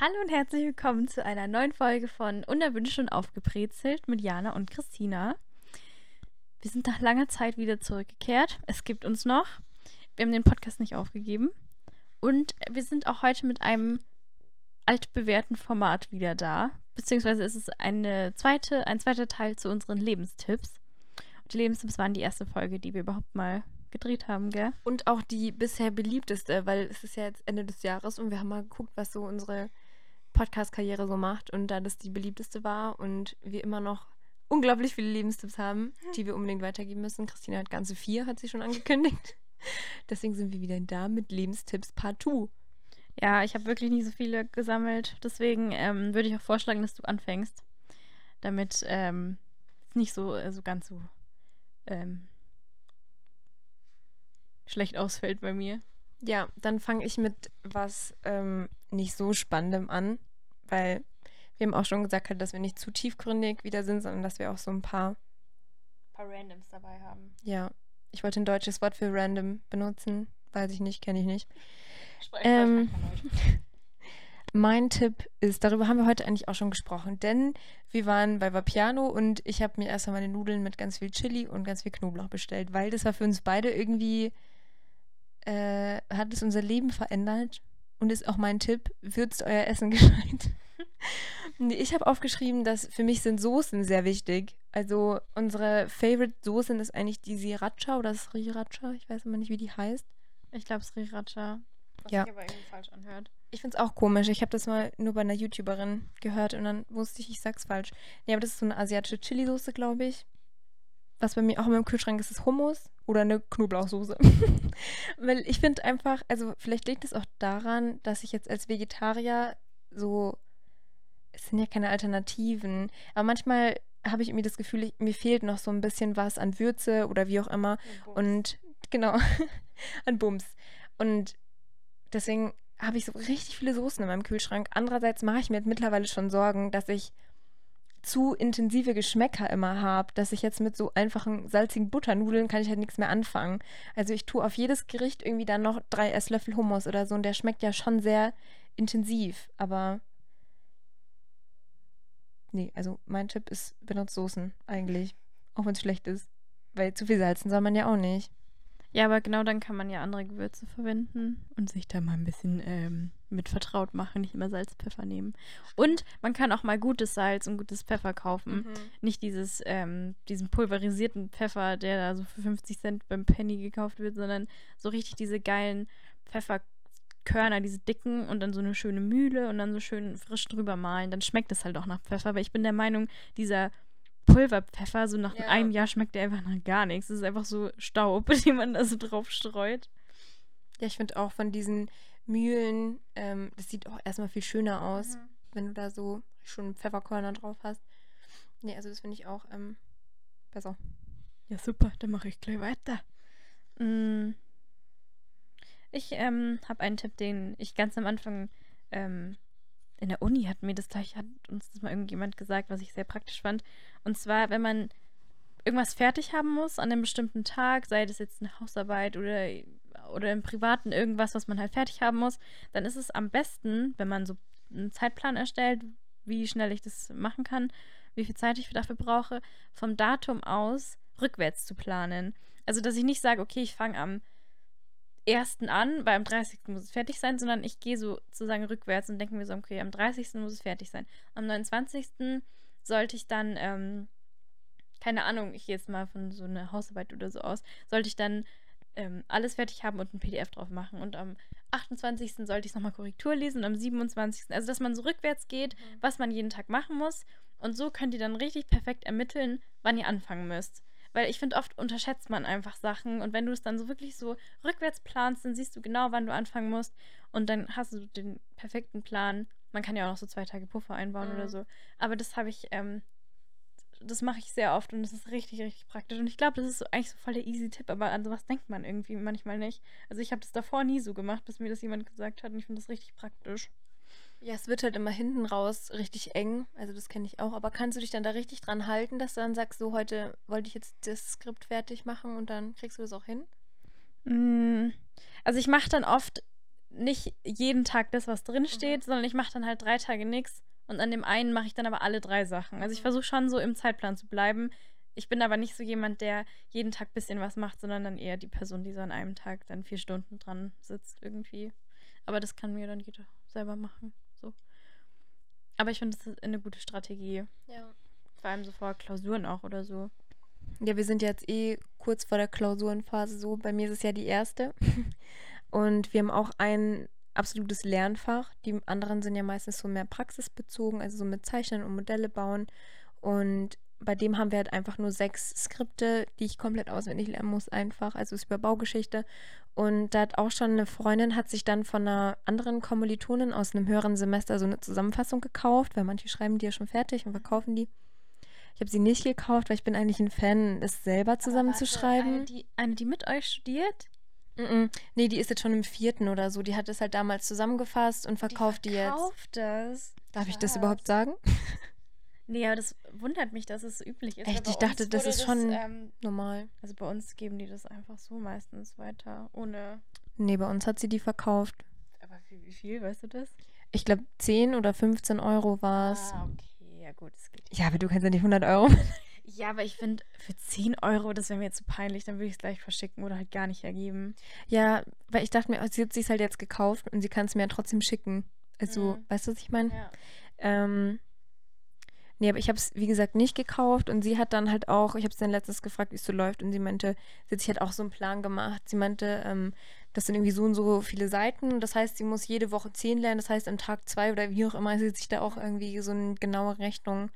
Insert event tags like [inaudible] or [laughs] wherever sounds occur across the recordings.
Hallo und herzlich willkommen zu einer neuen Folge von Unerwünscht und Aufgebrezelt mit Jana und Christina. Wir sind nach langer Zeit wieder zurückgekehrt. Es gibt uns noch. Wir haben den Podcast nicht aufgegeben. Und wir sind auch heute mit einem altbewährten Format wieder da. Beziehungsweise ist es eine zweite, ein zweiter Teil zu unseren Lebenstipps. Und die Lebenstipps waren die erste Folge, die wir überhaupt mal gedreht haben, gell? Und auch die bisher beliebteste, weil es ist ja jetzt Ende des Jahres und wir haben mal geguckt, was so unsere Podcast-Karriere so macht und da das die beliebteste war und wir immer noch unglaublich viele Lebenstipps haben, die wir unbedingt weitergeben müssen. Christina hat ganze vier, hat sie schon angekündigt. [laughs] Deswegen sind wir wieder da mit Lebenstipps partout. Ja, ich habe wirklich nicht so viele gesammelt. Deswegen ähm, würde ich auch vorschlagen, dass du anfängst, damit ähm, es nicht so, äh, so ganz so ähm, schlecht ausfällt bei mir. Ja, dann fange ich mit was ähm, nicht so Spannendem an, weil wir haben auch schon gesagt, dass wir nicht zu tiefgründig wieder sind, sondern dass wir auch so ein paar, ein paar Randoms dabei haben. Ja, ich wollte ein deutsches Wort für random benutzen. Weiß ich nicht, kenne ich nicht. Ähm, [laughs] mein Tipp ist, darüber haben wir heute eigentlich auch schon gesprochen, denn wir waren bei Vapiano und ich habe mir erst einmal meine Nudeln mit ganz viel Chili und ganz viel Knoblauch bestellt, weil das war für uns beide irgendwie, äh, hat es unser Leben verändert und ist auch mein Tipp, würzt euer Essen [laughs] gescheit. ich habe aufgeschrieben, dass für mich sind Soßen sehr wichtig. Also unsere Favorite Soßen ist eigentlich die Sriracha oder Sriracha, ich weiß immer nicht, wie die heißt. Ich glaube Sriracha. Was ja. sich aber irgendwie falsch anhört. Ich finde es auch komisch. Ich habe das mal nur bei einer YouTuberin gehört und dann wusste ich, ich sag's falsch. Nee, aber das ist so eine asiatische Chili-Soße, glaube ich. Was bei mir auch immer im Kühlschrank ist, ist Hummus oder eine Knoblauchsoße. [laughs] Weil ich finde einfach, also vielleicht liegt es auch daran, dass ich jetzt als Vegetarier so, es sind ja keine Alternativen, aber manchmal habe ich irgendwie das Gefühl, ich, mir fehlt noch so ein bisschen was an Würze oder wie auch immer. Und [laughs] genau, [laughs] an Bums. Und deswegen habe ich so richtig viele Soßen in meinem Kühlschrank. Andererseits mache ich mir mittlerweile schon Sorgen, dass ich zu intensive Geschmäcker immer habe, dass ich jetzt mit so einfachen salzigen Butternudeln kann ich halt nichts mehr anfangen. Also ich tue auf jedes Gericht irgendwie dann noch drei Esslöffel Hummus oder so und der schmeckt ja schon sehr intensiv, aber nee, also mein Tipp ist, benutzt Soßen eigentlich, auch wenn es schlecht ist, weil zu viel salzen soll man ja auch nicht. Ja, aber genau dann kann man ja andere Gewürze verwenden und sich da mal ein bisschen ähm, mit vertraut machen, nicht immer Salz, Pfeffer nehmen. Und man kann auch mal gutes Salz und gutes Pfeffer kaufen. Mhm. Nicht dieses, ähm, diesen pulverisierten Pfeffer, der da so für 50 Cent beim Penny gekauft wird, sondern so richtig diese geilen Pfefferkörner, diese dicken und dann so eine schöne Mühle und dann so schön frisch drüber malen. Dann schmeckt es halt auch nach Pfeffer. Aber ich bin der Meinung, dieser Pulverpfeffer, so nach ja. einem Jahr schmeckt der einfach nach gar nichts. Es ist einfach so Staub, [laughs] den man da so drauf streut. Ja, ich finde auch von diesen Mühlen, ähm, das sieht auch erstmal viel schöner aus, mhm. wenn du da so schon Pfefferkörner drauf hast. Nee, also das finde ich auch ähm, besser. Ja, super, dann mache ich gleich weiter. Mm. Ich ähm, habe einen Tipp, den ich ganz am Anfang ähm, in der Uni hat mir das gleich, hat uns das mal irgendjemand gesagt, was ich sehr praktisch fand. Und zwar, wenn man irgendwas fertig haben muss an einem bestimmten Tag, sei das jetzt eine Hausarbeit oder, oder im Privaten irgendwas, was man halt fertig haben muss, dann ist es am besten, wenn man so einen Zeitplan erstellt, wie schnell ich das machen kann, wie viel Zeit ich dafür brauche, vom Datum aus rückwärts zu planen. Also, dass ich nicht sage, okay, ich fange am 1. an, weil am 30. muss es fertig sein, sondern ich gehe so sozusagen rückwärts und denke mir so, okay, am 30. muss es fertig sein. Am 29. sollte ich dann, ähm, keine Ahnung, ich gehe jetzt mal von so einer Hausarbeit oder so aus, sollte ich dann ähm, alles fertig haben und ein PDF drauf machen. Und am 28. sollte ich es nochmal Korrektur lesen und am 27. Also, dass man so rückwärts geht, mhm. was man jeden Tag machen muss. Und so könnt ihr dann richtig perfekt ermitteln, wann ihr anfangen müsst. Weil ich finde, oft unterschätzt man einfach Sachen und wenn du es dann so wirklich so rückwärts planst, dann siehst du genau, wann du anfangen musst und dann hast du den perfekten Plan. Man kann ja auch noch so zwei Tage Puffer einbauen mhm. oder so. Aber das habe ich, ähm, das mache ich sehr oft und das ist richtig, richtig praktisch. Und ich glaube, das ist so eigentlich so voll der easy Tipp, aber an sowas denkt man irgendwie manchmal nicht. Also ich habe das davor nie so gemacht, bis mir das jemand gesagt hat und ich finde das richtig praktisch. Ja, es wird halt immer hinten raus richtig eng. Also das kenne ich auch. Aber kannst du dich dann da richtig dran halten, dass du dann sagst, so heute wollte ich jetzt das Skript fertig machen und dann kriegst du das auch hin? Mm, also ich mache dann oft nicht jeden Tag das, was drin steht, Mhm. sondern ich mache dann halt drei Tage nichts und an dem einen mache ich dann aber alle drei Sachen. Also ich versuche schon so im Zeitplan zu bleiben. Ich bin aber nicht so jemand, der jeden Tag ein bisschen was macht, sondern dann eher die Person, die so an einem Tag dann vier Stunden dran sitzt irgendwie. Aber das kann mir dann jeder selber machen. So. Aber ich finde, das ist eine gute Strategie. Ja. Vor allem so vor Klausuren auch oder so. Ja, wir sind jetzt eh kurz vor der Klausurenphase so. Bei mir ist es ja die erste. [laughs] Und wir haben auch ein absolutes Lernfach. Die anderen sind ja meistens so mehr praxisbezogen, also so mit Zeichnen und Modelle bauen. Und bei dem haben wir halt einfach nur sechs Skripte, die ich komplett auswendig lernen muss, einfach. Also es ist über Baugeschichte. Und da hat auch schon eine Freundin, hat sich dann von einer anderen Kommilitonin aus einem höheren Semester so eine Zusammenfassung gekauft, weil manche schreiben die ja schon fertig und verkaufen die. Ich habe sie nicht gekauft, weil ich bin eigentlich ein Fan, es selber zusammenzuschreiben. Eine die, eine, die mit euch studiert? Mm-mm. Nee, die ist jetzt schon im vierten oder so. Die hat es halt damals zusammengefasst und verkauft die, jetzt. Verkauft das. Darf ich das überhaupt sagen? [laughs] Nee, aber das wundert mich, dass es üblich ist. Echt? Ich dachte, das ist schon- ähm, Normal. also bei uns geben die das einfach so meistens weiter, ohne. Nee, bei uns hat sie die verkauft. Aber wie, wie viel, weißt du das? Ich glaube, 10 oder 15 Euro war es. Ah, okay, ja gut, das geht. Ja, aber du kannst ja nicht 100 Euro. [laughs] Ja, aber ich finde, für 10 Euro, das wäre mir jetzt zu peinlich, dann würde ich es gleich verschicken oder halt gar nicht ergeben. ja, weil ich dachte mir, sie hat sich halt jetzt gekauft und sie kann es mir ja trotzdem schicken. Also, Mhm. weißt du, was ich meine? Ja. Ähm, nee, aber ich habe es, wie gesagt, nicht gekauft und sie hat dann halt auch, ich habe sie dann letztens gefragt, wie es so läuft und sie meinte, sie hat sich halt auch so einen Plan gemacht. Sie meinte, ähm, das sind irgendwie so und so viele Seiten. Das heißt, sie muss jede Woche zehn lernen. Das heißt, am Tag zwei oder wie auch immer, sie hat sich da auch irgendwie so eine genaue Rechnung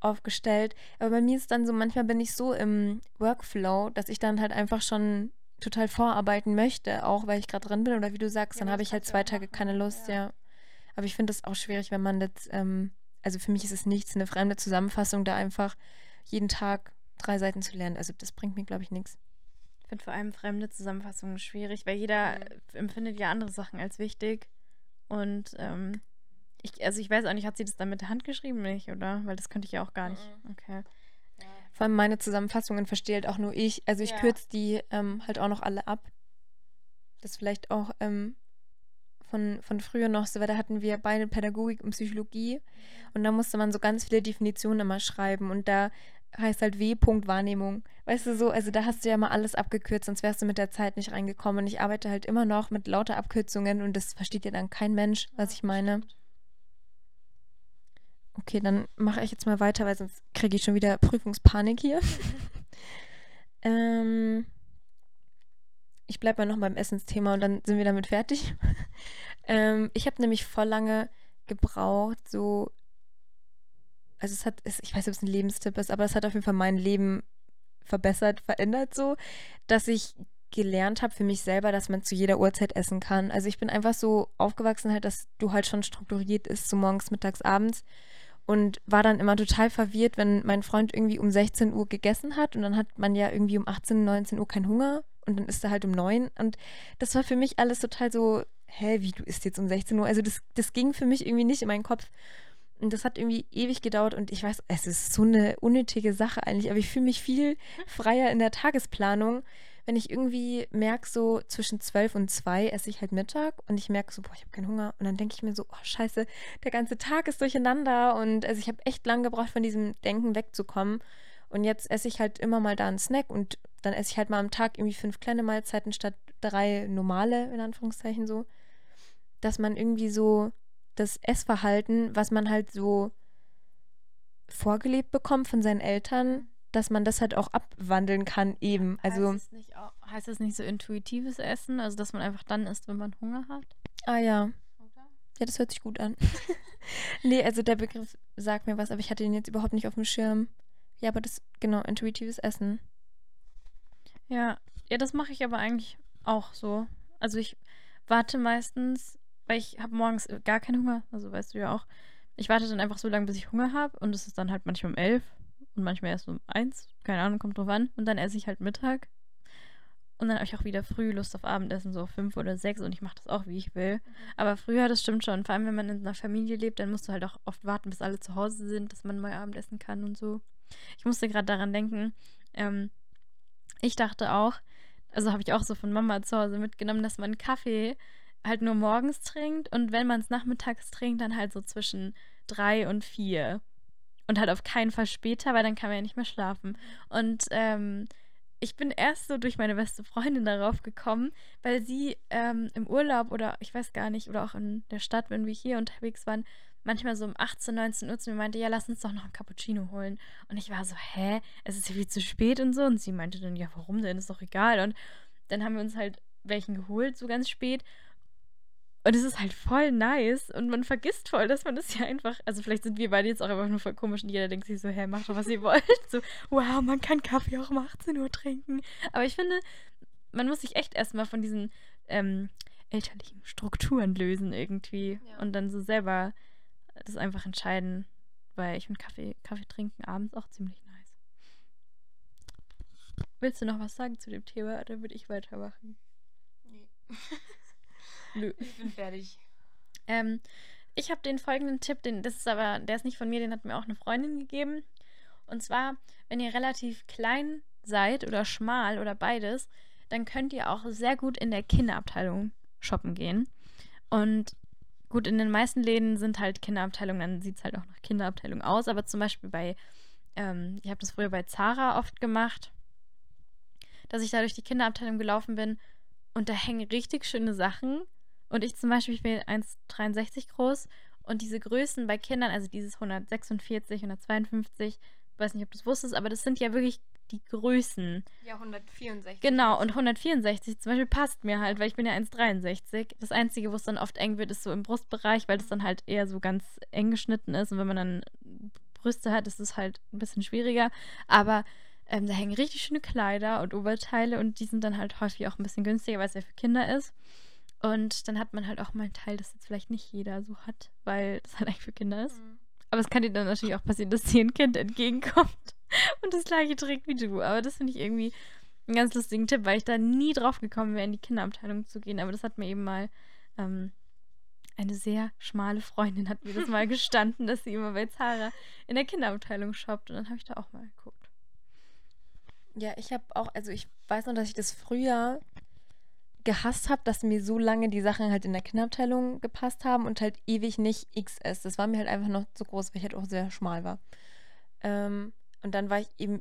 aufgestellt. Aber bei mir ist dann so, manchmal bin ich so im Workflow, dass ich dann halt einfach schon total vorarbeiten möchte, auch weil ich gerade drin bin oder wie du sagst, Ja, dann habe ich halt zwei Tage machen, keine Lust, ja. ja. Aber ich finde das auch schwierig, wenn man das, ähm, also für mich ist es nichts, eine fremde Zusammenfassung, da einfach jeden Tag drei Seiten zu lernen. Also das bringt mir, glaube ich, nichts. Ich finde vor allem fremde Zusammenfassungen schwierig, weil jeder Mhm. empfindet ja andere Sachen als wichtig. Und ähm, ich, also ich weiß auch nicht, hat sie das dann mit der Hand geschrieben, nicht, oder? Weil das könnte ich ja auch gar nicht. Mhm. Okay. Vor allem meine Zusammenfassungen verstehe halt auch nur ich. Also ich Ja. kürze die ähm, halt auch noch alle ab. Das vielleicht auch ähm, von, von früher noch so, weil da hatten wir beide Pädagogik und Psychologie und da musste man so ganz viele Definitionen immer schreiben und da heißt halt W. Punkt Wahrnehmung. Weißt du so, also da hast du ja mal alles abgekürzt, sonst wärst du mit der Zeit nicht reingekommen. Und ich arbeite halt immer noch mit lauter Abkürzungen und das versteht ja dann kein Mensch, was ich meine. Okay, dann mache ich jetzt mal weiter, weil sonst kriege ich schon wieder Prüfungspanik hier. [laughs] ähm, ich bleibe mal noch beim Essensthema und dann sind wir damit fertig. [laughs] ähm, ich habe nämlich voll lange gebraucht, so. Also es hat, es, ich weiß nicht, ob es ein Lebenstipp ist, aber es hat auf jeden Fall mein Leben verbessert, verändert so, dass ich gelernt habe für mich selber, dass man zu jeder Uhrzeit essen kann. Also ich bin einfach so aufgewachsen halt, dass du halt schon strukturiert isst, so morgens, mittags, abends und war dann immer total verwirrt, wenn mein Freund irgendwie um 16 Uhr gegessen hat und dann hat man ja irgendwie um 18, 19 Uhr keinen Hunger und dann ist er halt um 9 und das war für mich alles total so, hä, wie du isst jetzt um 16 Uhr? Also das, das ging für mich irgendwie nicht in meinen Kopf. Und das hat irgendwie ewig gedauert und ich weiß, es ist so eine unnötige Sache eigentlich, aber ich fühle mich viel freier in der Tagesplanung, wenn ich irgendwie merke, so zwischen 12 und 2 esse ich halt Mittag und ich merke so, boah, ich habe keinen Hunger und dann denke ich mir so, oh scheiße, der ganze Tag ist durcheinander und also ich habe echt lange gebraucht, von diesem Denken wegzukommen. Und jetzt esse ich halt immer mal da einen Snack und dann esse ich halt mal am Tag irgendwie fünf kleine Mahlzeiten statt drei normale, in Anführungszeichen so. Dass man irgendwie so das Essverhalten, was man halt so vorgelebt bekommt von seinen Eltern, dass man das halt auch abwandeln kann eben. Also, heißt, es nicht auch, heißt es nicht so intuitives Essen? Also, dass man einfach dann isst, wenn man Hunger hat? ah ja, ja, das hört sich gut an. [laughs] nee, also der Begriff sagt mir was, aber ich hatte den jetzt überhaupt nicht auf dem Schirm. Ja, aber das, genau, intuitives Essen. Ja, ja, das mache ich aber eigentlich auch so. Also ich warte meistens, weil ich habe morgens gar keinen Hunger, also weißt du ja auch. Ich warte dann einfach so lange, bis ich Hunger habe und es ist dann halt manchmal um elf und manchmal erst um eins, keine Ahnung, kommt drauf an. Und dann esse ich halt Mittag. Und dann habe ich auch wieder früh Lust auf Abendessen, so fünf oder sechs und ich mache das auch, wie ich will. Aber früher, das stimmt schon. Vor allem, wenn man in einer Familie lebt, dann musst du halt auch oft warten, bis alle zu Hause sind, dass man mal Abendessen kann und so. Ich musste gerade daran denken, ähm, ich dachte auch, also habe ich auch so von Mama zu Hause mitgenommen, dass man Kaffee halt nur morgens trinkt und wenn man es nachmittags trinkt, dann halt so zwischen drei und vier. Und halt auf keinen Fall später, weil dann kann man ja nicht mehr schlafen. Und ähm, ich bin erst so durch meine beste Freundin darauf gekommen, weil sie ähm, im Urlaub oder ich weiß gar nicht, oder auch in der Stadt, wenn wir hier unterwegs waren, manchmal so um 18, 19 Uhr zu mir meinte, ja, lass uns doch noch einen Cappuccino holen. Und ich war so, hä, es ist ja viel zu spät und so. Und sie meinte dann, ja, warum denn? Ist doch egal. Und dann haben wir uns halt welchen geholt, so ganz spät. Und es ist halt voll nice und man vergisst voll, dass man das ja einfach, also vielleicht sind wir beide jetzt auch einfach nur voll komisch und jeder denkt sich so, hä, macht doch, was ihr [laughs] wollt. So, wow, man kann Kaffee auch um 18 Uhr trinken. Aber ich finde, man muss sich echt erstmal von diesen ähm, elterlichen Strukturen lösen irgendwie ja. und dann so selber das einfach entscheiden, weil ich finde Kaffee, Kaffee trinken abends auch ziemlich nice. Willst du noch was sagen zu dem Thema oder würde ich weitermachen? Nee. [laughs] Nö. Ich bin fertig. Ähm, ich habe den folgenden Tipp, den, das ist aber, der ist nicht von mir, den hat mir auch eine Freundin gegeben. Und zwar, wenn ihr relativ klein seid oder schmal oder beides, dann könnt ihr auch sehr gut in der Kinderabteilung shoppen gehen. Und gut, in den meisten Läden sind halt Kinderabteilungen, dann sieht es halt auch nach Kinderabteilung aus. Aber zum Beispiel bei, ähm, ich habe das früher bei Zara oft gemacht, dass ich da durch die Kinderabteilung gelaufen bin und da hängen richtig schöne Sachen und ich zum Beispiel, ich bin 1,63 groß und diese Größen bei Kindern, also dieses 146, 152, weiß nicht, ob du es wusstest, aber das sind ja wirklich die Größen. Ja, 164. Genau, und 164 zum Beispiel passt mir halt, weil ich bin ja 1,63. Das Einzige, wo es dann oft eng wird, ist so im Brustbereich, weil das dann halt eher so ganz eng geschnitten ist. Und wenn man dann Brüste hat, ist es halt ein bisschen schwieriger. Aber ähm, da hängen richtig schöne Kleider und Oberteile und die sind dann halt häufig auch ein bisschen günstiger, weil es ja für Kinder ist. Und dann hat man halt auch mal ein Teil, das jetzt vielleicht nicht jeder so hat, weil das halt eigentlich für Kinder ist. Mhm. Aber es kann dir dann natürlich auch passieren, dass dir ein Kind entgegenkommt [laughs] und das gleiche trägt wie du. Aber das finde ich irgendwie einen ganz lustigen Tipp, weil ich da nie drauf gekommen wäre, in die Kinderabteilung zu gehen. Aber das hat mir eben mal ähm, eine sehr schmale Freundin hat mir das mal [laughs] gestanden, dass sie immer bei Zara in der Kinderabteilung shoppt. Und dann habe ich da auch mal geguckt. Ja, ich habe auch, also ich weiß noch, dass ich das früher gehasst habe, dass mir so lange die Sachen halt in der Kinderabteilung gepasst haben und halt ewig nicht XS. Das war mir halt einfach noch zu groß, weil ich halt auch sehr schmal war. Ähm, und dann war ich eben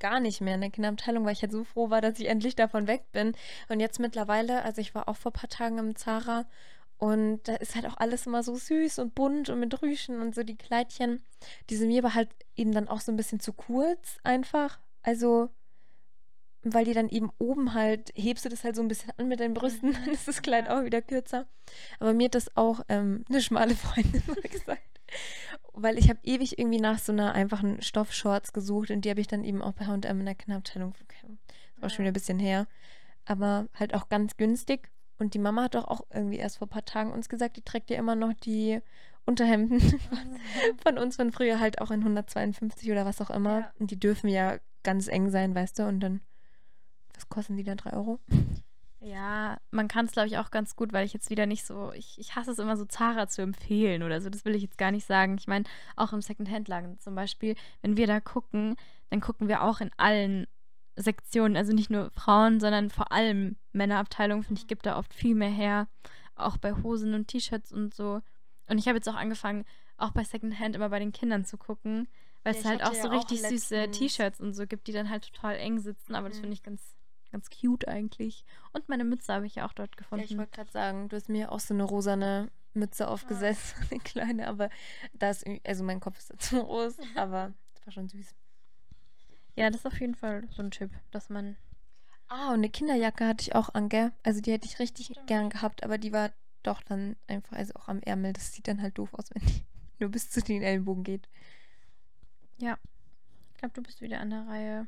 gar nicht mehr in der Kinderabteilung, weil ich halt so froh war, dass ich endlich davon weg bin. Und jetzt mittlerweile, also ich war auch vor ein paar Tagen im Zara und da ist halt auch alles immer so süß und bunt und mit Rüschen und so die Kleidchen. Die sind mir aber halt eben dann auch so ein bisschen zu kurz einfach. Also weil die dann eben oben halt, hebst du das halt so ein bisschen an mit deinen Brüsten, [laughs] dann ist das Kleid auch wieder kürzer. Aber mir hat das auch ähm, eine schmale Freundin [laughs] mal gesagt. Weil ich habe ewig irgendwie nach so einer einfachen Stoffshorts gesucht und die habe ich dann eben auch bei H&M in der Kinderabteilung. Das war schon wieder ein bisschen her. Aber halt auch ganz günstig. Und die Mama hat doch auch irgendwie erst vor ein paar Tagen uns gesagt, die trägt ja immer noch die Unterhemden [laughs] von uns von früher halt auch in 152 oder was auch immer. Ja. Und die dürfen ja ganz eng sein, weißt du? Und dann was kosten die dann? 3 Euro? Ja, man kann es, glaube ich, auch ganz gut, weil ich jetzt wieder nicht so, ich, ich hasse es immer so, Zara zu empfehlen oder so. Das will ich jetzt gar nicht sagen. Ich meine, auch im Second-Hand-Laden zum Beispiel, wenn wir da gucken, dann gucken wir auch in allen Sektionen, also nicht nur Frauen, sondern vor allem Männerabteilungen, finde ich, gibt da oft viel mehr her. Auch bei Hosen und T-Shirts und so. Und ich habe jetzt auch angefangen, auch bei Second-Hand immer bei den Kindern zu gucken, weil ja, es halt auch so ja richtig auch süße T-Shirts und so gibt, die dann halt total eng sitzen. Aber mhm. das finde ich ganz Ganz cute eigentlich. Und meine Mütze habe ich ja auch dort gefunden. Ja, ich wollte gerade sagen, du hast mir auch so eine rosane Mütze aufgesetzt, ja. eine [laughs] kleine, aber da ist, also mein Kopf ist zu groß, [laughs] aber es war schon süß. Ja, das ist auf jeden Fall so ein Tipp, dass man. Ah, und eine Kinderjacke hatte ich auch an, gell? Also die hätte ich richtig Stimmt. gern gehabt, aber die war doch dann einfach, also auch am Ärmel. Das sieht dann halt doof aus, [laughs] wenn die nur bis zu den Ellenbogen geht. Ja. Ich glaube, du bist wieder an der Reihe.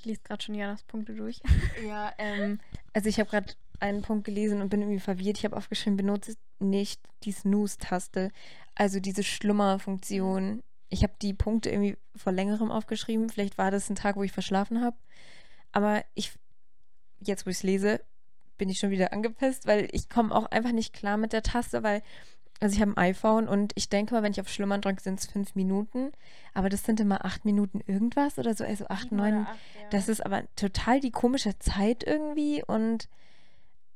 Ich lese gerade schon Janas Punkte durch. [laughs] Ja, ähm, also ich habe gerade einen Punkt gelesen und bin irgendwie verwirrt. Ich habe aufgeschrieben, benutze nicht die Snooze-Taste, also diese Schlummerfunktion. Ich habe die Punkte irgendwie vor längerem aufgeschrieben. Vielleicht war das ein Tag, wo ich verschlafen habe. Aber ich, jetzt wo ich es lese, bin ich schon wieder angepisst, weil ich komme auch einfach nicht klar mit der Taste, weil Also ich habe ein iPhone und ich denke mal, wenn ich auf Schlummern drücke, sind es fünf Minuten. Aber das sind immer acht Minuten irgendwas oder so. Also acht, neun. Das ist aber total die komische Zeit irgendwie. Und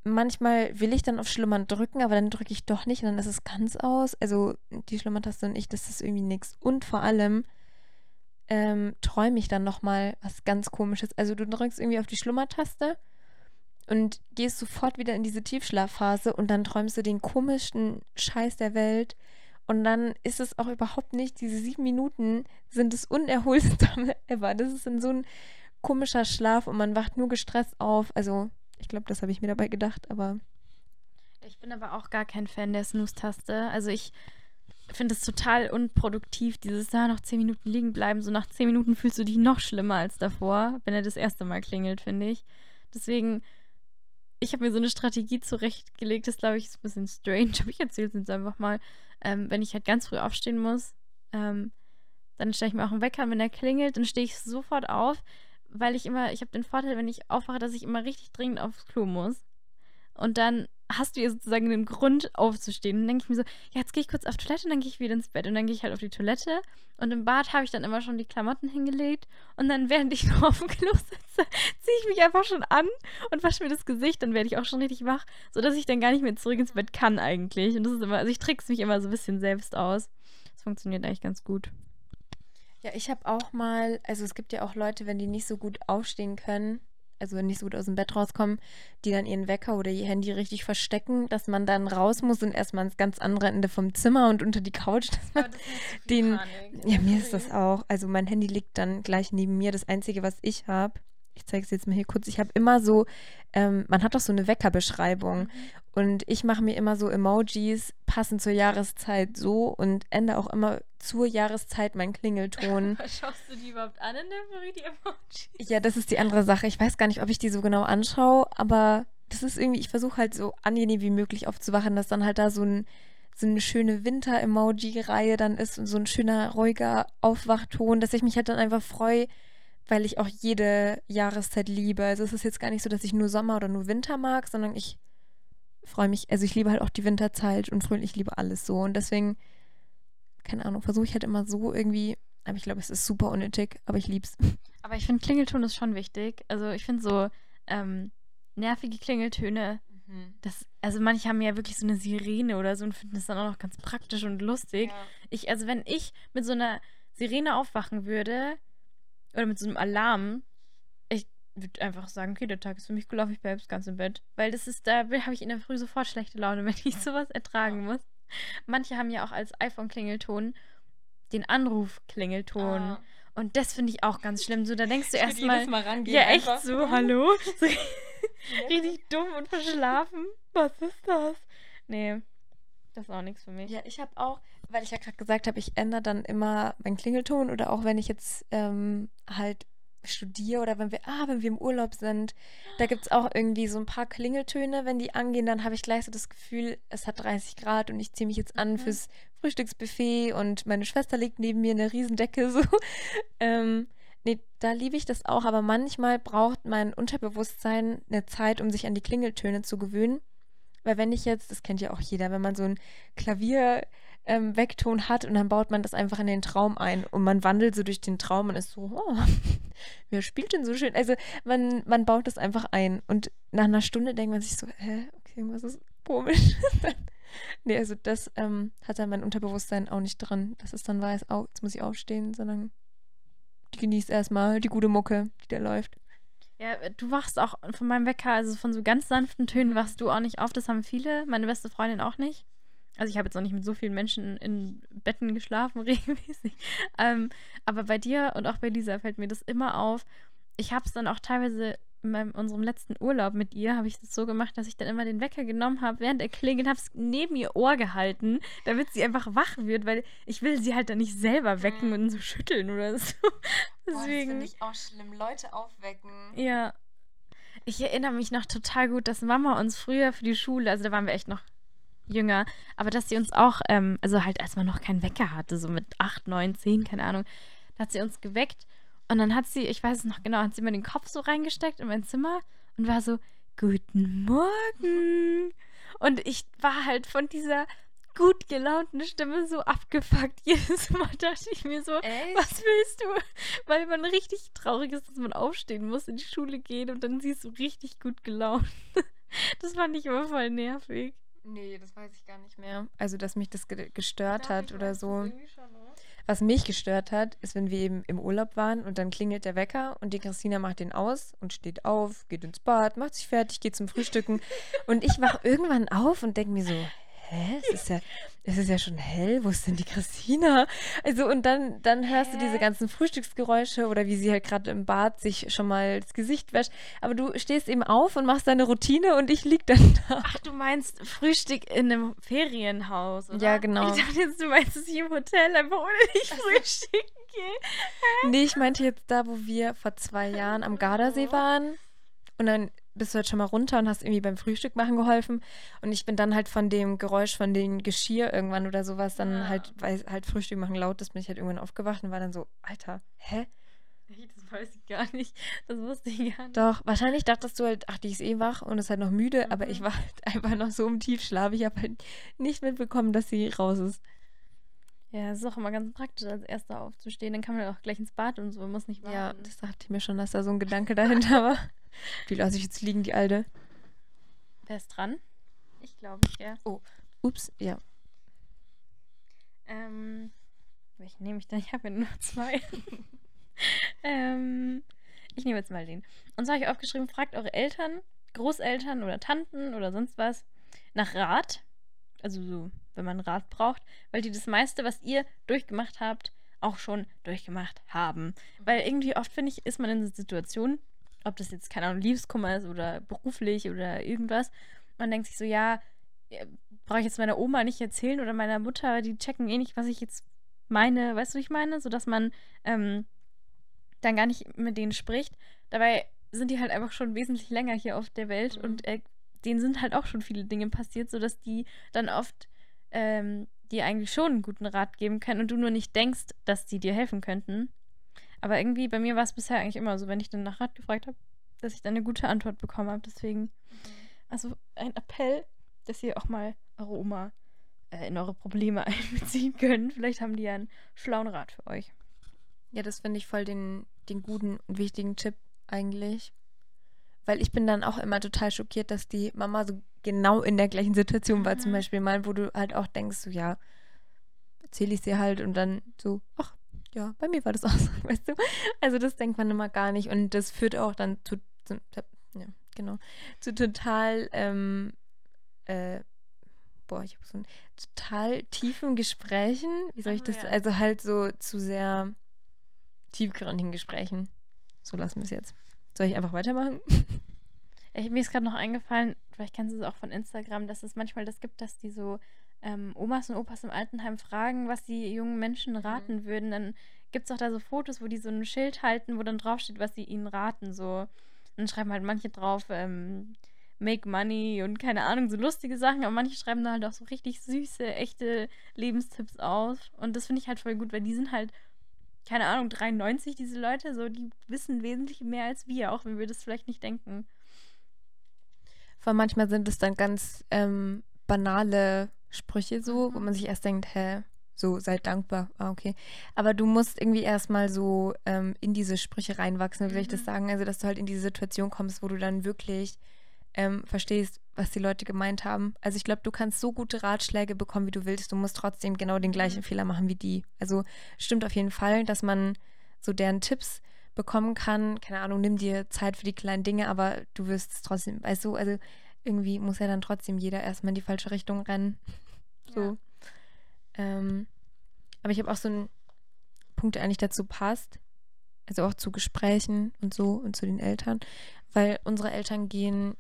manchmal will ich dann auf Schlummern drücken, aber dann drücke ich doch nicht und dann ist es ganz aus. Also die Schlummertaste und ich, das ist irgendwie nichts. Und vor allem ähm, träume ich dann nochmal was ganz komisches. Also du drückst irgendwie auf die Schlummertaste und gehst sofort wieder in diese Tiefschlafphase und dann träumst du den komischsten Scheiß der Welt. Und dann ist es auch überhaupt nicht, diese sieben Minuten sind das unerholsamste [laughs] ever. Das ist in so ein komischer Schlaf und man wacht nur gestresst auf. Also, ich glaube, das habe ich mir dabei gedacht, aber. Ich bin aber auch gar kein Fan der Snooze-Taste. Also ich finde es total unproduktiv, dieses da noch zehn Minuten liegen bleiben. So nach zehn Minuten fühlst du dich noch schlimmer als davor, wenn er das erste Mal klingelt, finde ich. Deswegen ich habe mir so eine Strategie zurechtgelegt, das glaube ich ist ein bisschen strange, [laughs] aber ich erzähle es jetzt einfach mal. Ähm, wenn ich halt ganz früh aufstehen muss, ähm, dann stelle ich mir auch einen Wecker, wenn der klingelt, dann stehe ich sofort auf, weil ich immer, ich habe den Vorteil, wenn ich aufwache, dass ich immer richtig dringend aufs Klo muss. Und dann hast du ja sozusagen den Grund aufzustehen. Und dann denke ich mir so, ja, jetzt gehe ich kurz auf Toilette und dann gehe ich wieder ins Bett. Und dann gehe ich halt auf die Toilette. Und im Bad habe ich dann immer schon die Klamotten hingelegt. Und dann, [laughs] während ich noch auf dem Klo sitze, ziehe ich mich einfach schon an und wasche mir das Gesicht. Dann werde ich auch schon richtig wach, sodass ich dann gar nicht mehr zurück ins Bett kann eigentlich. Und das ist immer, also ich trickse mich immer so ein bisschen selbst aus. Das funktioniert eigentlich ganz gut. Ja, ich habe auch mal, also es gibt ja auch Leute, wenn die nicht so gut aufstehen können, also nicht so gut aus dem Bett rauskommen, die dann ihren Wecker oder ihr Handy richtig verstecken, dass man dann raus muss und erstmal ins ganz andere Ende vom Zimmer und unter die Couch. Dass man das den, ja, mir ist das auch. Also mein Handy liegt dann gleich neben mir. Das Einzige, was ich habe, ich zeige es jetzt mal hier kurz. Ich habe immer so, ähm, man hat doch so eine Weckerbeschreibung. Mhm. Und ich mache mir immer so Emojis passend zur Jahreszeit so und ende auch immer zur Jahreszeit meinen Klingelton. [laughs] Schaust du die überhaupt an in der Marie, die Emojis? Ja, das ist die andere Sache. Ich weiß gar nicht, ob ich die so genau anschaue, aber das ist irgendwie, ich versuche halt so angenehm wie möglich aufzuwachen, dass dann halt da so ein so eine schöne Winter-Emoji-Reihe dann ist und so ein schöner, ruhiger Aufwachton, dass ich mich halt dann einfach freue, weil ich auch jede Jahreszeit liebe. Also es ist jetzt gar nicht so, dass ich nur Sommer oder nur Winter mag, sondern ich freue mich, also ich liebe halt auch die Winterzeit und fröhlich liebe alles so. Und deswegen, keine Ahnung, versuche ich halt immer so irgendwie, aber ich glaube, es ist super unnötig, aber ich lieb's. Aber ich finde Klingelton ist schon wichtig. Also ich finde so ähm, nervige Klingeltöne, mhm. das, also manche haben ja wirklich so eine Sirene oder so und finden das dann auch noch ganz praktisch und lustig. Ja. Ich, also wenn ich mit so einer Sirene aufwachen würde, oder mit so einem Alarm, ich würde einfach sagen, okay, der Tag ist für mich gelaufen, ich bleibe ganz im Bett. Weil das ist, da habe ich in der Früh sofort schlechte Laune, [laughs] wenn ich sowas ertragen muss. Manche haben ja auch als iPhone-Klingelton den Anruf-Klingelton. Ah. Und das finde ich auch ganz schlimm. So, da denkst du erstmal. Mal rangehen, ja, echt einfach. so, hallo? [laughs] So, [laughs] richtig dumm und verschlafen. Was ist das? Nee, das ist auch nichts für mich. Ja, ich habe auch, weil ich ja gerade gesagt habe, ich ändere dann immer meinen Klingelton oder auch wenn ich jetzt ähm, halt studiere oder wenn wir, ah, wenn wir im Urlaub sind, da gibt es auch irgendwie so ein paar Klingeltöne. Wenn die angehen, dann habe ich gleich so das Gefühl, es hat 30 Grad und ich ziehe mich jetzt an mhm. fürs Frühstücksbuffet und meine Schwester liegt neben mir eine Riesendecke [laughs] so. ähm, nee, da liebe ich das auch, aber manchmal braucht mein Unterbewusstsein eine Zeit, um sich an die Klingeltöne zu gewöhnen. Weil wenn ich jetzt, das kennt ja auch jeder, wenn man so ein Klavier ähm, Vekton hat und dann baut man das einfach in den Traum ein und man wandelt so durch den Traum und ist so, oh, [laughs] wer spielt denn so schön? Also man, man baut das einfach ein und nach einer Stunde denkt man sich so, hä, okay, irgendwas ist komisch. [laughs] nee, also das ähm, hat dann mein Unterbewusstsein auch nicht dran, dass es dann weiß, oh, jetzt muss ich aufstehen, sondern die genießt erstmal die gute Mucke, die da läuft. Ja, du wachst auch von meinem Wecker, also von so ganz sanften Tönen wachst du auch nicht auf. Das haben viele, meine beste Freundin auch nicht. Also ich habe jetzt noch nicht mit so vielen Menschen in Betten geschlafen, [laughs] regelmäßig. Ähm, aber bei dir und auch bei Lisa fällt mir das immer auf. Ich habe es dann auch teilweise in meinem, unserem letzten Urlaub mit ihr, habe ich das so gemacht, dass ich dann immer den Wecker genommen habe, während er klingelt, habe es neben ihr Ohr gehalten, damit sie einfach wach wird, weil ich will sie halt dann nicht selber wecken mhm. und so schütteln oder so. Deswegen. [laughs] Boah, das finde ich auch schlimm. Leute aufwecken. Ja. Ich erinnere mich noch total gut, dass Mama uns früher für die Schule, also da waren wir echt noch jünger, aber dass sie uns auch, ähm, also halt als man noch keinen Wecker hatte, so mit 8, 9, 10, keine Ahnung, da hat sie uns geweckt und dann hat sie, ich weiß es noch genau, hat sie mir den Kopf so reingesteckt in mein Zimmer und war so, guten Morgen. Und ich war halt von dieser gut gelaunte Stimme so abgefuckt. [laughs] Jedes Mal dachte ich mir so, Echt? was willst du? Weil man richtig traurig ist, dass man aufstehen muss, in die Schule gehen und dann siehst du richtig gut gelaunt. [laughs] Das fand ich immer voll nervig. Nee, das weiß ich gar nicht mehr. Also, dass mich das ge gestört hat oder so. oder? Was mich gestört hat, ist, wenn wir eben im Urlaub waren und dann klingelt der Wecker und die Christina macht den aus und steht auf, geht ins Bad, macht sich fertig, geht zum Frühstücken. [laughs] und ich wach irgendwann auf und denke mir so, hä, es ist ja, es ist ja schon hell, wo ist denn die Christina? Also und dann, dann hörst du diese Hä? ganzen Frühstücksgeräusche oder wie sie halt gerade im Bad sich schon mal das Gesicht wäscht. Aber du stehst eben auf und machst deine Routine und ich lieg dann da. Ach, du meinst Frühstück in einem Ferienhaus, oder? Ja, genau. Ich dachte jetzt, du meinst, dass ich im Hotel einfach ohne dich frühstücken gehe. Nee, ich meinte jetzt da, wo wir vor zwei Jahren am Gardasee waren. Und dann bist du halt schon mal runter und hast irgendwie beim Frühstück machen geholfen. Und ich bin dann halt von dem Geräusch von dem Geschirr irgendwann oder sowas dann Ah. halt, weil halt Frühstück machen laut ist, bin ich halt irgendwann aufgewacht und war dann so, Alter, hä? Das weiß ich gar nicht. Das wusste ich gar nicht. Doch, wahrscheinlich dachtest du halt, ach, die ist eh wach und ist halt noch müde, aber Mhm. ich war halt [laughs] einfach noch so im Tiefschlaf. Ich habe halt nicht mitbekommen, dass sie raus ist. Ja, es ist auch immer ganz praktisch, als Erster aufzustehen. Dann kann man auch gleich ins Bad und so. Man muss nicht warten. Ja, das dachte ich mir schon, dass da so ein Gedanke dahinter war. [laughs] Wie lasse ich jetzt liegen, die Alte? Wer ist dran? Ich glaube, ich, ja. Ups, ja. Ähm, welchen nehme ich denn? Ich habe ja nur zwei. [laughs] ähm, ich nehme jetzt mal den. Und zwar habe ich aufgeschrieben, fragt eure Eltern, Großeltern oder Tanten oder sonst was nach Rat. Also so, wenn man Rat braucht, weil die das meiste, was ihr durchgemacht habt, auch schon durchgemacht haben. Weil irgendwie oft, finde ich, ist man in einer Situation, ob das jetzt, keine Ahnung, Liebeskummer ist oder beruflich oder irgendwas. Man denkt sich so, ja, äh, brauche ich jetzt meiner Oma nicht erzählen oder meiner Mutter, die checken eh nicht, was ich jetzt meine, weißt du, wie ich meine? So dass man ähm, dann gar nicht mit denen spricht. Dabei sind die halt einfach schon wesentlich länger hier auf der Welt Mhm. und äh, denen sind halt auch schon viele Dinge passiert, sodass die dann oft ähm, dir eigentlich schon einen guten Rat geben können und du nur nicht denkst, dass die dir helfen könnten. Aber irgendwie, bei mir war es bisher eigentlich immer so, wenn ich dann nach Rat gefragt habe, dass ich dann eine gute Antwort bekommen habe. Deswegen, also ein Appell, dass ihr auch mal eure Oma äh, in eure Probleme [laughs] einbeziehen könnt. Vielleicht haben die ja einen schlauen Rat für euch. Ja, das finde ich voll den, den guten und wichtigen Tipp eigentlich. Weil ich bin dann auch immer total schockiert, dass die Mama so genau in der gleichen Situation war. Zum Mhm. Beispiel mal, wo du halt auch denkst, so ja, erzähle ich dir halt und dann so, ach, ja, bei mir war das auch [laughs] so, weißt du? Also das denkt man immer gar nicht und das führt auch dann zu, zu ja, genau, zu total, ähm, äh, boah, ich habe so ein total tiefen Gesprächen. Wie soll ich das, also halt so zu sehr tiefgründigen Gesprächen. So lassen wir es jetzt. Soll ich einfach weitermachen? [laughs] Ich, mir ist gerade noch eingefallen, vielleicht kennst du es auch von Instagram, dass es manchmal das gibt, dass die so ähm, Omas und Opas im Altenheim fragen, was die jungen Menschen raten würden. Dann gibt es auch da so Fotos, wo die so ein Schild halten, wo dann draufsteht, was sie ihnen raten. So. Dann schreiben halt manche drauf, ähm, make money und keine Ahnung, so lustige Sachen, aber manche schreiben da halt auch so richtig süße, echte Lebenstipps auf. Und das finde ich halt voll gut, weil die sind halt, keine Ahnung, 93, diese Leute, so, die wissen wesentlich mehr als wir, auch wenn wir das vielleicht nicht denken. Vor allem manchmal sind es dann ganz ähm, banale Sprüche so, wo Mhm. man sich erst denkt, hä, so, seid dankbar. Ah, okay. Aber du musst irgendwie erstmal so ähm, in diese Sprüche reinwachsen, wie soll ich das Mhm. sagen? Also, dass du halt in diese Situation kommst, wo du dann wirklich ähm, verstehst, was die Leute gemeint haben. Also, ich glaube, du kannst so gute Ratschläge bekommen, wie du willst. Du musst trotzdem genau den gleichen Mhm. Fehler machen wie die. Also, stimmt auf jeden Fall, dass man so deren Tipps bekommen kann. Keine Ahnung, nimm dir Zeit für die kleinen Dinge, aber du wirst es trotzdem, weißt du, also irgendwie muss ja dann trotzdem jeder erstmal in die falsche Richtung rennen. So. Ähm, aber ich habe auch so einen Punkt, der eigentlich dazu passt. Also auch zu Gesprächen und so und zu den Eltern. Weil unsere Eltern gehen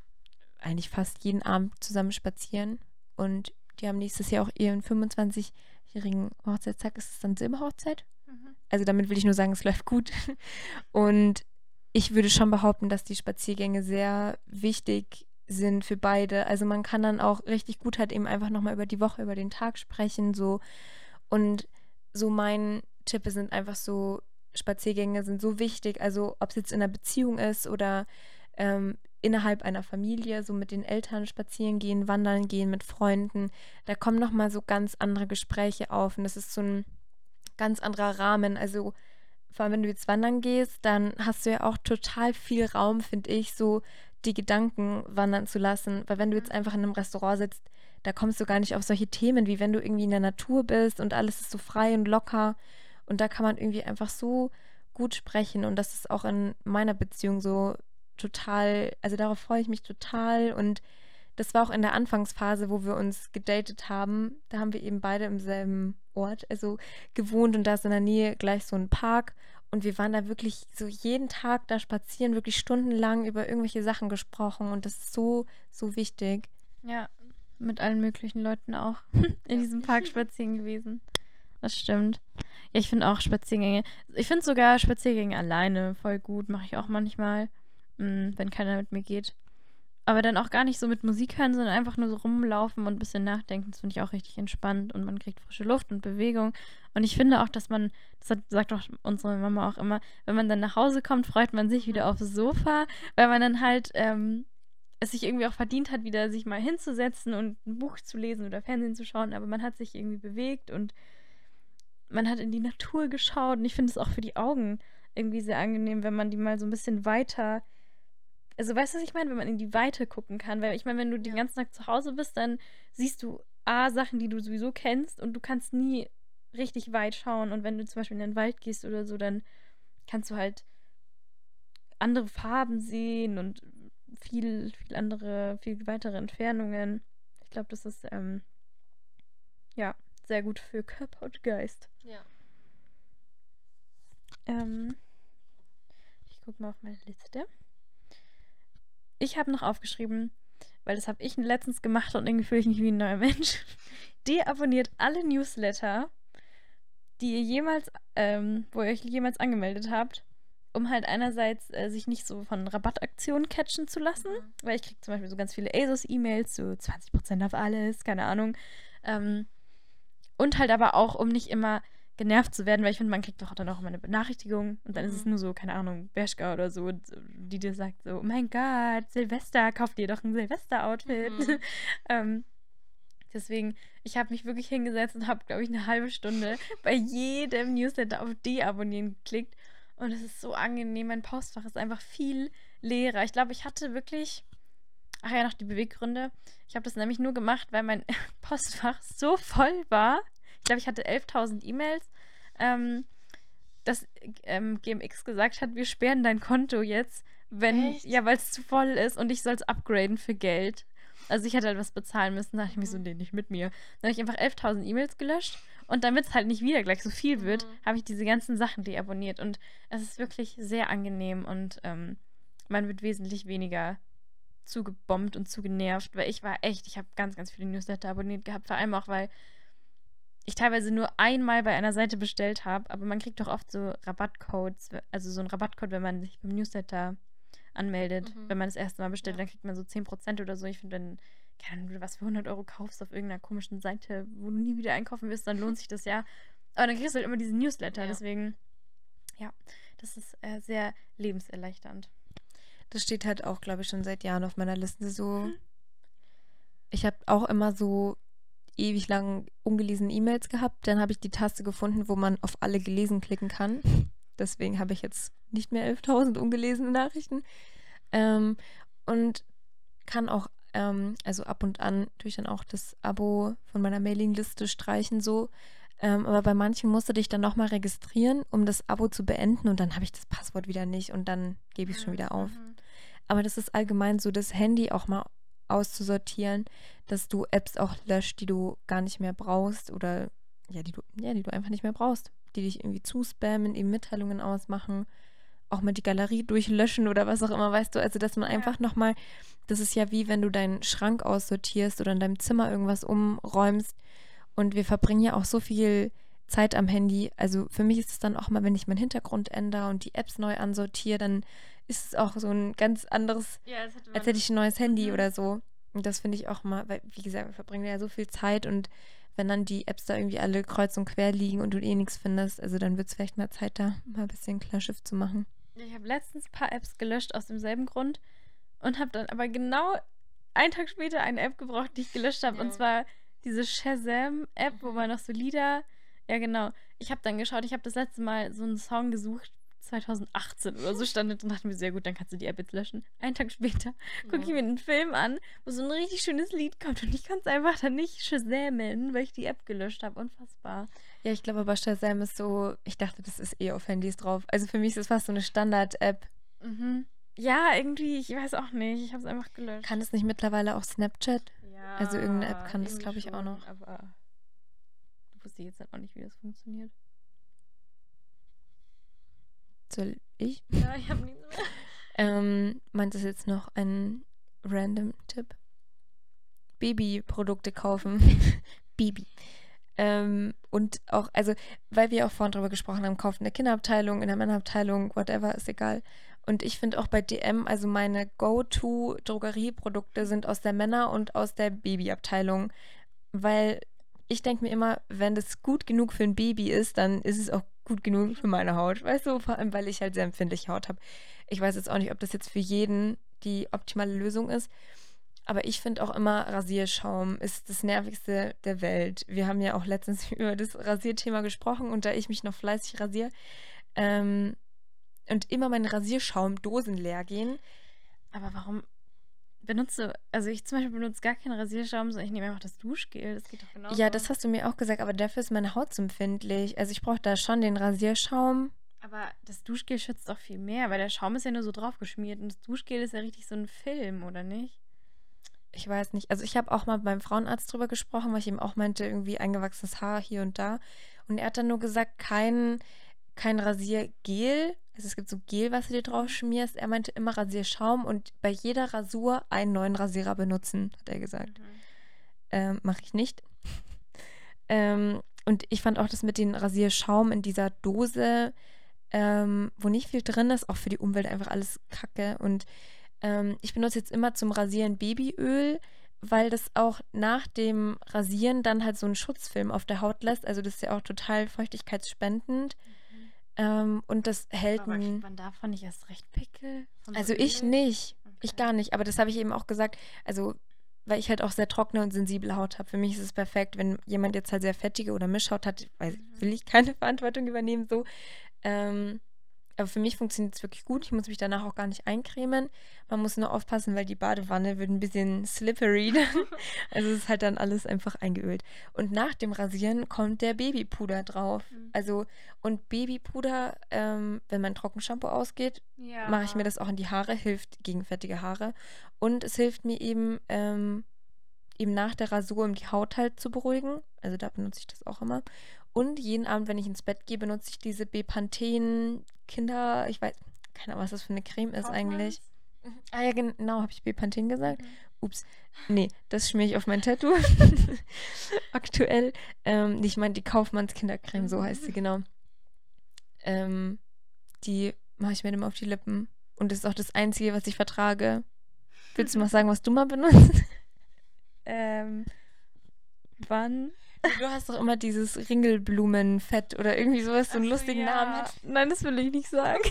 eigentlich fast jeden Abend zusammen spazieren. Und die haben nächstes Jahr auch ihren 25-jährigen Hochzeitstag. Ist es dann Silberhochzeit? Mhm. Also damit will ich nur sagen, es läuft gut. [laughs] Und ich würde schon behaupten, dass die Spaziergänge sehr wichtig sind für beide. Also man kann dann auch richtig gut halt eben einfach nochmal über die Woche, über den Tag sprechen, so. Und so mein Tipp sind einfach so, Spaziergänge sind so wichtig. Also ob es jetzt in einer Beziehung ist oder ähm, innerhalb einer Familie, so mit den Eltern spazieren gehen, wandern gehen mit Freunden. Da kommen nochmal so ganz andere Gespräche auf und das ist so ein ganz anderer Rahmen. Also vor allem, wenn du jetzt wandern gehst, dann hast du ja auch total viel Raum, finde ich, so die Gedanken wandern zu lassen. Weil wenn du jetzt einfach in einem Restaurant sitzt, da kommst du gar nicht auf solche Themen, wie wenn du irgendwie in der Natur bist und alles ist so frei und locker. Und da kann man irgendwie einfach so gut sprechen. Und das ist auch in meiner Beziehung so total, also darauf freue ich mich total. Und das war auch in der Anfangsphase, wo wir uns gedatet haben. Da haben wir eben beide im selben Ort, also gewohnt und da ist in der Nähe gleich so ein Park. Und wir waren da wirklich so jeden Tag da spazieren, wirklich stundenlang über irgendwelche Sachen gesprochen. Und das ist so, so wichtig. Ja, mit allen möglichen Leuten auch [laughs] in diesem Park spazieren gewesen. Das stimmt. Ja, ich finde auch Spaziergänge. Ich finde sogar Spaziergänge alleine voll gut. Mache ich auch manchmal, mh, wenn keiner mit mir geht. Aber dann auch gar nicht so mit Musik hören, sondern einfach nur so rumlaufen und ein bisschen nachdenken. Das finde ich auch richtig entspannt und man kriegt frische Luft und Bewegung. Und ich finde auch, dass man, das hat, sagt auch unsere Mama auch immer, wenn man dann nach Hause kommt, freut man sich wieder aufs Sofa, weil man dann halt ähm, es sich irgendwie auch verdient hat, wieder sich mal hinzusetzen und ein Buch zu lesen oder Fernsehen zu schauen. Aber man hat sich irgendwie bewegt und man hat in die Natur geschaut. Und ich finde es auch für die Augen irgendwie sehr angenehm, wenn man die mal so ein bisschen weiter also weißt du, was ich meine, wenn man in die Weite gucken kann, weil ich meine, wenn du den ganzen Tag zu Hause bist, dann siehst du A, Sachen, die du sowieso kennst und du kannst nie richtig weit schauen und wenn du zum Beispiel in den Wald gehst oder so, dann kannst du halt andere Farben sehen und viel, viel andere, viel weitere Entfernungen. Ich glaube, das ist, ähm, ja, sehr gut für Körper und Geist. Ja. Ähm, ich gucke mal auf meine Liste. Ich habe noch aufgeschrieben, weil das habe ich letztens gemacht und irgendwie fühle ich mich wie ein neuer Mensch. [laughs] Deabonniert alle Newsletter, die ihr jemals, ähm, wo ihr euch jemals angemeldet habt, um halt einerseits äh, sich nicht so von Rabattaktionen catchen zu lassen, mhm. weil ich kriege zum Beispiel so ganz viele ASOS-E-Mails, so 20% auf alles, keine Ahnung. Ähm, und halt aber auch, um nicht immer genervt zu werden, weil ich finde, man kriegt doch dann auch immer eine Benachrichtigung und dann mhm. ist es mhm. nur so, keine Ahnung, Bershka oder so, die dir sagt so, oh mein Gott, Silvester, kauf dir doch ein Silvester-Outfit. Mhm. [laughs] ähm, deswegen, ich habe mich wirklich hingesetzt und habe, glaube ich, eine halbe Stunde [laughs] bei jedem Newsletter auf Deabonnieren geklickt und es ist so angenehm, mein Postfach ist einfach viel leerer. Ich glaube, ich hatte wirklich, ach ja, noch die Beweggründe. Ich habe das nämlich nur gemacht, weil mein [laughs] Postfach so voll war glaube, ich hatte 11.000 E-Mails, ähm, dass ähm, GMX gesagt hat, wir sperren dein Konto jetzt, wenn, Echt? ja, weil es zu voll ist und ich soll es upgraden für Geld. Also ich hätte halt was bezahlen müssen, da dachte ich mir so, mhm. nee, nicht mit mir. Dann habe ich einfach 11.000 E-Mails gelöscht und damit es halt nicht wieder gleich so viel wird, mhm. habe ich diese ganzen Sachen deabonniert und es ist wirklich sehr angenehm und ähm, man wird wesentlich weniger zugebombt und zugenervt, weil ich war echt, ich habe ganz, ganz viele Newsletter abonniert gehabt, vor allem auch, weil ich teilweise nur einmal bei einer Seite bestellt habe, aber man kriegt doch oft so Rabattcodes, also so einen Rabattcode, wenn man sich beim Newsletter anmeldet. Mhm. Wenn man das erste Mal bestellt, ja. dann kriegt man so 10% oder so. Ich finde, wenn, wenn du was für 100 Euro kaufst auf irgendeiner komischen Seite, wo du nie wieder einkaufen wirst, dann lohnt sich das ja. Aber dann kriegst du halt immer diesen Newsletter, ja. deswegen, ja, das ist äh, sehr lebenserleichternd. Das steht halt auch, glaube ich, schon seit Jahren auf meiner Liste so. Hm. Ich habe auch immer so ewig lang ungelesene E-Mails gehabt. Dann habe ich die Taste gefunden, wo man auf alle gelesen klicken kann. [laughs] Deswegen habe ich jetzt nicht mehr 11.000 ungelesene Nachrichten. Ähm, und kann auch, ähm, also ab und an durch dann auch das Abo von meiner Mailingliste streichen so. Ähm, aber bei manchen musste ich dann nochmal registrieren, um das Abo zu beenden und dann habe ich das Passwort wieder nicht und dann gebe ich es schon wieder auf. Mhm. Aber das ist allgemein so, das Handy auch mal auszusortieren, dass du Apps auch löscht, die du gar nicht mehr brauchst oder ja, die du, ja, die du einfach nicht mehr brauchst, die dich irgendwie zuspammen, eben Mitteilungen ausmachen, auch mal die Galerie durchlöschen oder was auch immer, weißt du, also dass man ja. einfach nochmal, das ist ja wie wenn du deinen Schrank aussortierst oder in deinem Zimmer irgendwas umräumst und wir verbringen ja auch so viel Zeit am Handy. Also für mich ist es dann auch mal, wenn ich meinen Hintergrund ändere und die Apps neu ansortiere, dann ist es auch so ein ganz anderes, ja, als hätte ich ein neues Handy mhm. oder so. Und das finde ich auch mal, weil, wie gesagt, wir verbringen ja so viel Zeit und wenn dann die Apps da irgendwie alle kreuz und quer liegen und du eh nichts findest, also dann wird es vielleicht mal Zeit, da mal ein bisschen Klarschiff zu machen. Ich habe letztens ein paar Apps gelöscht aus demselben Grund, und habe dann aber genau einen Tag später eine App gebraucht, die ich gelöscht habe. Ja. Und zwar diese Shazam-App, wo man noch so Lieder. Ja, genau. Ich habe dann geschaut, ich habe das letzte Mal so einen Song gesucht, 2018 oder so [laughs] stand und dachte mir, sehr gut, dann kannst du die App jetzt löschen. Einen Tag später gucke ich mir einen Film an, wo so ein richtig schönes Lied kommt und ich kann es einfach dann nicht shazamen, weil ich die App gelöscht habe. Unfassbar. Ja, ich glaube aber Shazam ist so, ich dachte, das ist eh auf Handys drauf. Also für mich ist es fast so eine Standard-App. Mhm. Ja, irgendwie, ich weiß auch nicht. Ich habe es einfach gelöscht. Kann es nicht mittlerweile auch Snapchat? ja, also irgendeine App kann das, irgendwie glaub ich, auch schon, noch. Aber du wusste jetzt halt auch nicht, wie das funktioniert. Soll ich? [laughs] Ja, ich habe nichts mehr. Ähm, meint es jetzt noch ein random Tipp? Babyprodukte kaufen. [laughs] Baby. Ähm, und auch, also, weil wir auch vorhin drüber gesprochen haben, kaufen in der Kinderabteilung, in der Männerabteilung, whatever, ist egal. Und ich finde auch bei DM, also meine Go-To-Drogerieprodukte sind aus der Männer- und aus der Babyabteilung. Weil ich denke mir immer, wenn das gut genug für ein Baby ist, dann ist es auch gut genug für meine Haut. Weißt du, vor allem, weil ich halt sehr empfindliche Haut habe. Ich weiß jetzt auch nicht, ob das jetzt für jeden die optimale Lösung ist. Aber ich finde auch immer, Rasierschaum ist das nervigste der Welt. Wir haben ja auch letztens [laughs] über das Rasierthema gesprochen und da ich mich noch fleißig rasiere ähm, und immer meine Rasierschaumdosen leer gehen. Aber warum benutzt du, also ich zum Beispiel benutze gar keinen Rasierschaum, sondern ich nehme einfach das Duschgel. Das geht doch genau. Ja, das hast du mir auch gesagt, aber dafür ist meine Haut so empfindlich. Also ich brauche da schon den Rasierschaum. Aber das Duschgel schützt doch viel mehr, weil der Schaum ist ja nur so drauf geschmiert und das Duschgel ist ja richtig so ein Film, oder nicht? Ich weiß nicht. Also ich habe auch mal beim Frauenarzt drüber gesprochen, weil ich ihm auch meinte, irgendwie eingewachsenes Haar hier und da. Und er hat dann nur gesagt, kein, kein Rasiergel. Also es gibt so Gel, was du dir drauf schmierst. Er meinte immer Rasierschaum und bei jeder Rasur einen neuen Rasierer benutzen, hat er gesagt. Ähm, Mache ich nicht. ähm, und ich fand auch das mit dem Rasierschaum in dieser Dose, ähm, wo nicht viel drin ist, auch für die Umwelt einfach alles kacke. Und ähm, ich benutze jetzt immer zum Rasieren Babyöl, weil das auch nach dem Rasieren dann halt so einen Schutzfilm auf der Haut lässt. Also das ist ja auch total feuchtigkeitsspendend. Ähm, und das hält Aber kriegt man davon nicht erst recht Pickel? So also ich Öl? nicht. Ich Okay. gar nicht. Aber das habe ich eben auch gesagt. Also, weil ich halt auch sehr trockene und sensible Haut habe. Für mich ist es perfekt, wenn jemand jetzt halt sehr fettige oder Mischhaut hat, weil Mhm. will ich keine [laughs] Verantwortung übernehmen so. Ähm, aber für mich funktioniert es wirklich gut. Ich muss mich danach auch gar nicht eincremen. Man muss nur aufpassen, weil die Badewanne wird ein bisschen slippery. [laughs] Dann. Also es ist halt dann alles einfach eingeölt. Und nach dem Rasieren kommt der Babypuder drauf. Mhm. Also, und Babypuder, ähm, wenn mein Trockenshampoo ausgeht, Ja. mache ich mir das auch in die Haare, hilft gegen fettige Haare. Und es hilft mir eben, ähm, eben nach der Rasur, um die Haut halt zu beruhigen. Also da benutze ich das auch immer. Und jeden Abend, wenn ich ins Bett gehe, benutze ich diese Bepanthen Kinder, ich weiß, keine Ahnung, was das für eine Creme ist eigentlich. Ah ja, genau, habe ich Bepanthen gesagt? Mhm. Ups. Nee, das schmier ich auf mein Tattoo. [laughs] Aktuell. Ähm, ich meine die Kaufmanns Kindercreme, so heißt sie genau. Ähm, die mache ich mir immer auf die Lippen. Und das ist auch das Einzige, was ich vertrage. Willst du mal [laughs] sagen, was du mal benutzt? Ähm, wann? Du hast doch immer dieses Ringelblumenfett oder irgendwie sowas, so einen Ach lustigen ja. Namen hat. Nein, das will ich nicht sagen.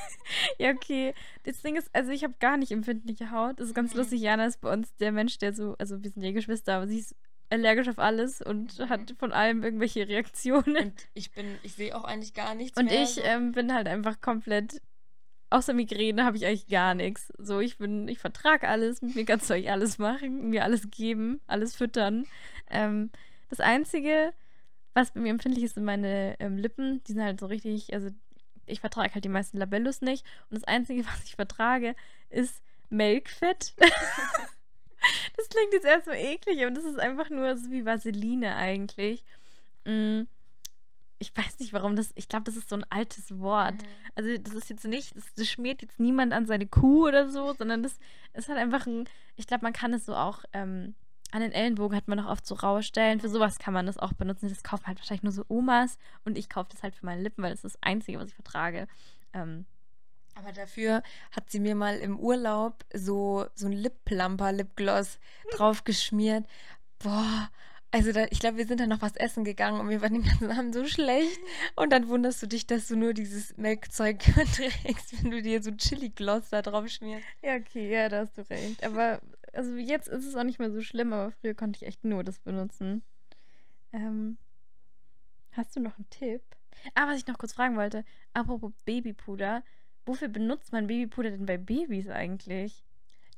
[laughs] ja, okay. Das Ding ist, also ich habe gar nicht empfindliche Haut. Das ist ganz Mhm. lustig. Jana ist bei uns der Mensch, der so, also wir sind ja Geschwister, aber sie ist allergisch auf alles und Mhm. hat von allem irgendwelche Reaktionen. Und ich bin, ich sehe auch eigentlich gar nichts Und mehr. ich so. ähm, bin halt einfach komplett. Außer Migräne habe ich eigentlich gar nichts. So, ich bin, ich vertrage alles, mit mir kannst du euch alles machen, mir alles geben, alles füttern. Ähm, das Einzige, was bei mir empfindlich ist, sind meine ähm, Lippen. Die sind halt so richtig, also ich vertrage halt die meisten Labellus nicht. Und das Einzige, [laughs] was ich vertrage, ist Melkfett. [laughs] das klingt jetzt erst so eklig, aber das ist einfach nur so wie Vaseline eigentlich. Mm. Ich weiß nicht, warum das. Ich glaube, das ist so ein altes Wort. Mhm. Also, das ist jetzt nicht, das, das schmiert jetzt niemand an seine Kuh oder so, sondern das ist halt einfach ein. Ich glaube, man kann es so auch. Ähm, an den Ellenbogen hat man noch oft so raue Stellen. Für sowas kann man das auch benutzen. Das kaufen halt wahrscheinlich nur so Omas. Und ich kaufe das halt für meine Lippen, weil das ist das Einzige, was ich vertrage. Ähm, Aber dafür hat sie mir mal im Urlaub so, so ein Lip-Plumper, Lipgloss draufgeschmiert. Boah, Also da, ich glaube, wir sind dann noch was essen gegangen und wir waren den ganzen Abend so schlecht. Und dann wunderst du dich, dass du nur dieses Melkzeug [laughs] trägst, wenn du dir so Chili-Gloss da drauf schmierst. Ja, okay, ja, da hast du recht. Aber also jetzt ist es auch nicht mehr so schlimm, aber früher konnte ich echt nur das benutzen. Ähm, hast du noch einen Tipp? Ah, was ich noch kurz fragen wollte. Apropos Babypuder. Wofür benutzt man Babypuder denn bei Babys eigentlich?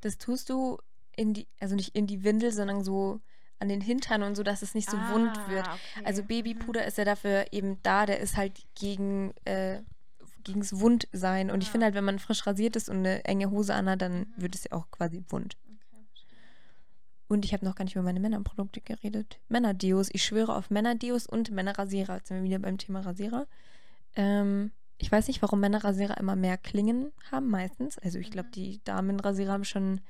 Das tust du in die, also nicht in die Windel, sondern so an den Hintern und so, dass es nicht so wund wird. Ah, okay. Also Mhm. Babypuder ist ja dafür eben da, der ist halt gegen äh, gegens Wundsein. Und ich Ah. finde halt, wenn man frisch rasiert ist und eine enge Hose anhat, dann Mhm. wird es ja auch quasi wund. Verstehe. Und ich habe noch gar nicht über meine Männerprodukte geredet. Männerdeos. Ich schwöre auf Männerdeos und Männerrasierer. Jetzt sind wir wieder beim Thema Rasierer. Ähm, ich weiß nicht, warum Männerrasierer immer mehr Klingen haben, meistens. Also ich glaube, Mhm. die Damenrasierer haben schon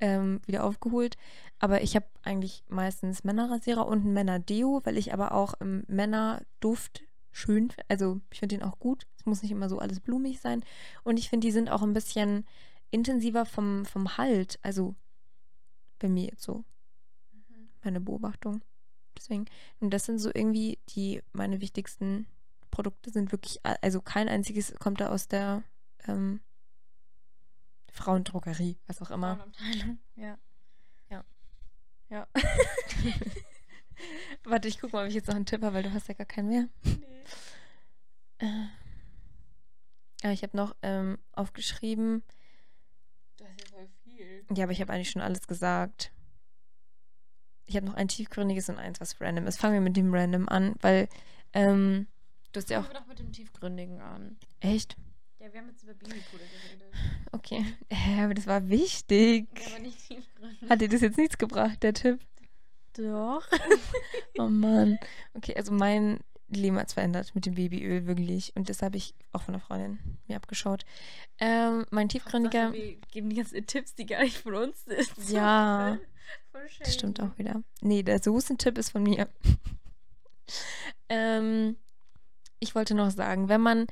ähm, wieder aufgeholt. Aber ich habe eigentlich meistens Männerrasierer und ein Männerdeo, weil ich aber auch im Männerduft schön finde. Also ich finde den auch gut. Es muss nicht immer so alles blumig sein. Und ich finde, die sind auch ein bisschen intensiver vom, vom Halt. Also bei mir jetzt so Mhm. meine Beobachtung. Deswegen, und das sind so irgendwie die, meine wichtigsten Produkte sind wirklich, also kein einziges kommt da aus der ähm, Frauendrogerie, was auch immer. Frauenabteilung, [laughs] Ja. Ja. Ja. [laughs] [laughs] Warte, ich guck mal, ob ich jetzt noch einen Tipp habe, weil du hast ja gar keinen mehr. Äh, ja, ich habe noch ähm, aufgeschrieben, Das ist ja voll viel. ja, aber ich habe eigentlich schon alles gesagt. Ich habe noch ein tiefgründiges und eins, was random ist. Fangen wir mit dem random an, weil ähm, du hast ja Fangen auch. wir doch mit dem Tiefgründigen an. Echt? Ja, wir haben jetzt über Babypuder geredet. Okay. [laughs] Äh, aber das war wichtig. Ja, aber nicht tiefgründig. Hat dir das jetzt nichts gebracht, der Tipp? Doch. [laughs] Oh Mann. Okay, also mein Leben hat verändert mit dem Babyöl, wirklich. Und das habe ich auch von einer Freundin mir abgeschaut. Ähm, mein tiefgründiger. Wir geben die ganzen Tipps, die gar nicht von uns sind. [laughs] Ja. Das stimmt auch wieder. Nee, der Soßen-Tipp ist von mir. [laughs] ähm, ich wollte noch sagen, wenn man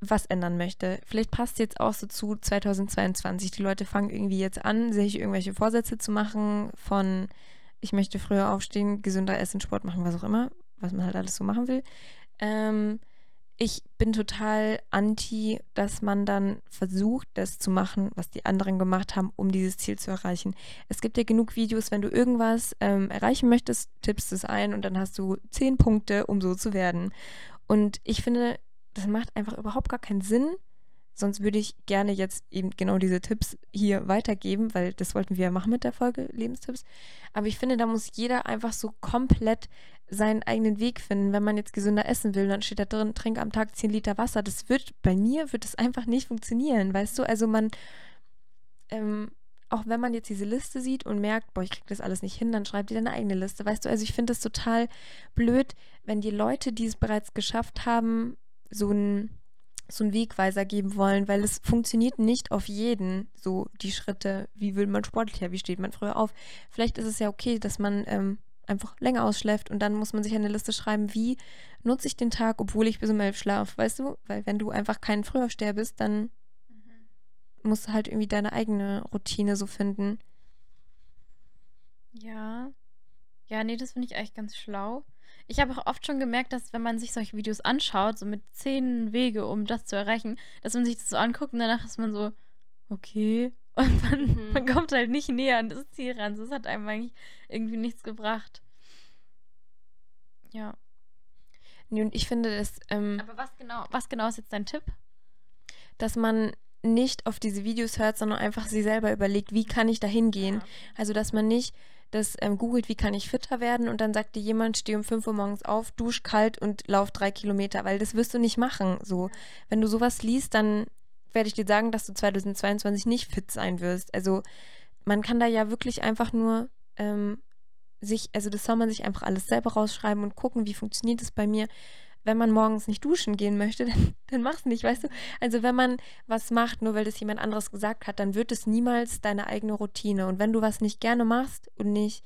was ändern möchte, vielleicht passt jetzt auch so zu 2022. Die Leute fangen irgendwie jetzt an, sich irgendwelche Vorsätze zu machen von ich möchte früher aufstehen, gesünder essen, Sport machen, was auch immer, was man halt alles so machen will. Ähm, ich bin total anti, dass man dann versucht, das zu machen, was die anderen gemacht haben, um dieses Ziel zu erreichen. Es gibt ja genug Videos, wenn du irgendwas ähm, erreichen möchtest, tippst es ein und dann hast du zehn Punkte, um so zu werden. Und ich finde, das macht einfach überhaupt gar keinen Sinn. Sonst würde ich gerne jetzt eben genau diese Tipps hier weitergeben, weil das wollten wir ja machen mit der Folge Lebenstipps. Aber ich finde, da muss jeder einfach so komplett seinen eigenen Weg finden. Wenn man jetzt gesünder essen will, dann steht da drin, trink am Tag 10 Liter Wasser. Das wird, bei mir wird das einfach nicht funktionieren, weißt du? Also man, ähm, auch wenn man jetzt diese Liste sieht und merkt, boah, ich krieg das alles nicht hin, dann schreibt ihr deine eigene Liste, weißt du? Also ich finde es total blöd, wenn die Leute, die es bereits geschafft haben, so ein so einen Wegweiser geben wollen, weil es funktioniert nicht auf jeden so die Schritte, wie will man sportlicher, wie steht man früher auf. Vielleicht ist es ja okay, dass man ähm, einfach länger ausschläft und dann muss man sich eine Liste schreiben, wie nutze ich den Tag, obwohl ich bis um elf schlafe, weißt du? Weil wenn du einfach kein Frühaufsteher bist, dann Mhm. musst du halt irgendwie deine eigene Routine so finden. Ja. Ja, nee, das finde ich eigentlich ganz schlau. Ich habe auch oft schon gemerkt, dass wenn man sich solche Videos anschaut, so mit zehn Wege, um das zu erreichen, dass man sich das so anguckt und danach ist man so, okay. Und man, Mhm. man kommt halt nicht näher an das Ziel ran. Das hat einem eigentlich irgendwie nichts gebracht. Ja. Nee, Und ich finde, dass, ähm, Aber was genau, was genau ist jetzt dein Tipp? dass man nicht auf diese Videos hört, sondern einfach sich selber überlegt, wie kann ich da hingehen. Also, dass man nicht das ähm, googelt, wie kann ich fitter werden und dann sagt dir jemand, steh um 5 Uhr morgens auf, dusch kalt und lauf drei Kilometer, weil das wirst du nicht machen. So, wenn du sowas liest, dann werde ich dir sagen, dass du 2022 nicht fit sein wirst. Also, man kann da ja wirklich einfach nur ähm, sich, also das soll man sich einfach alles selber rausschreiben und gucken, wie funktioniert es bei mir. Wenn man morgens nicht duschen gehen möchte, [laughs] dann, dann mach's nicht, weißt du? Also wenn man was macht, nur weil das jemand anderes gesagt hat, dann wird es niemals deine eigene Routine. Und wenn du was nicht gerne machst und nicht,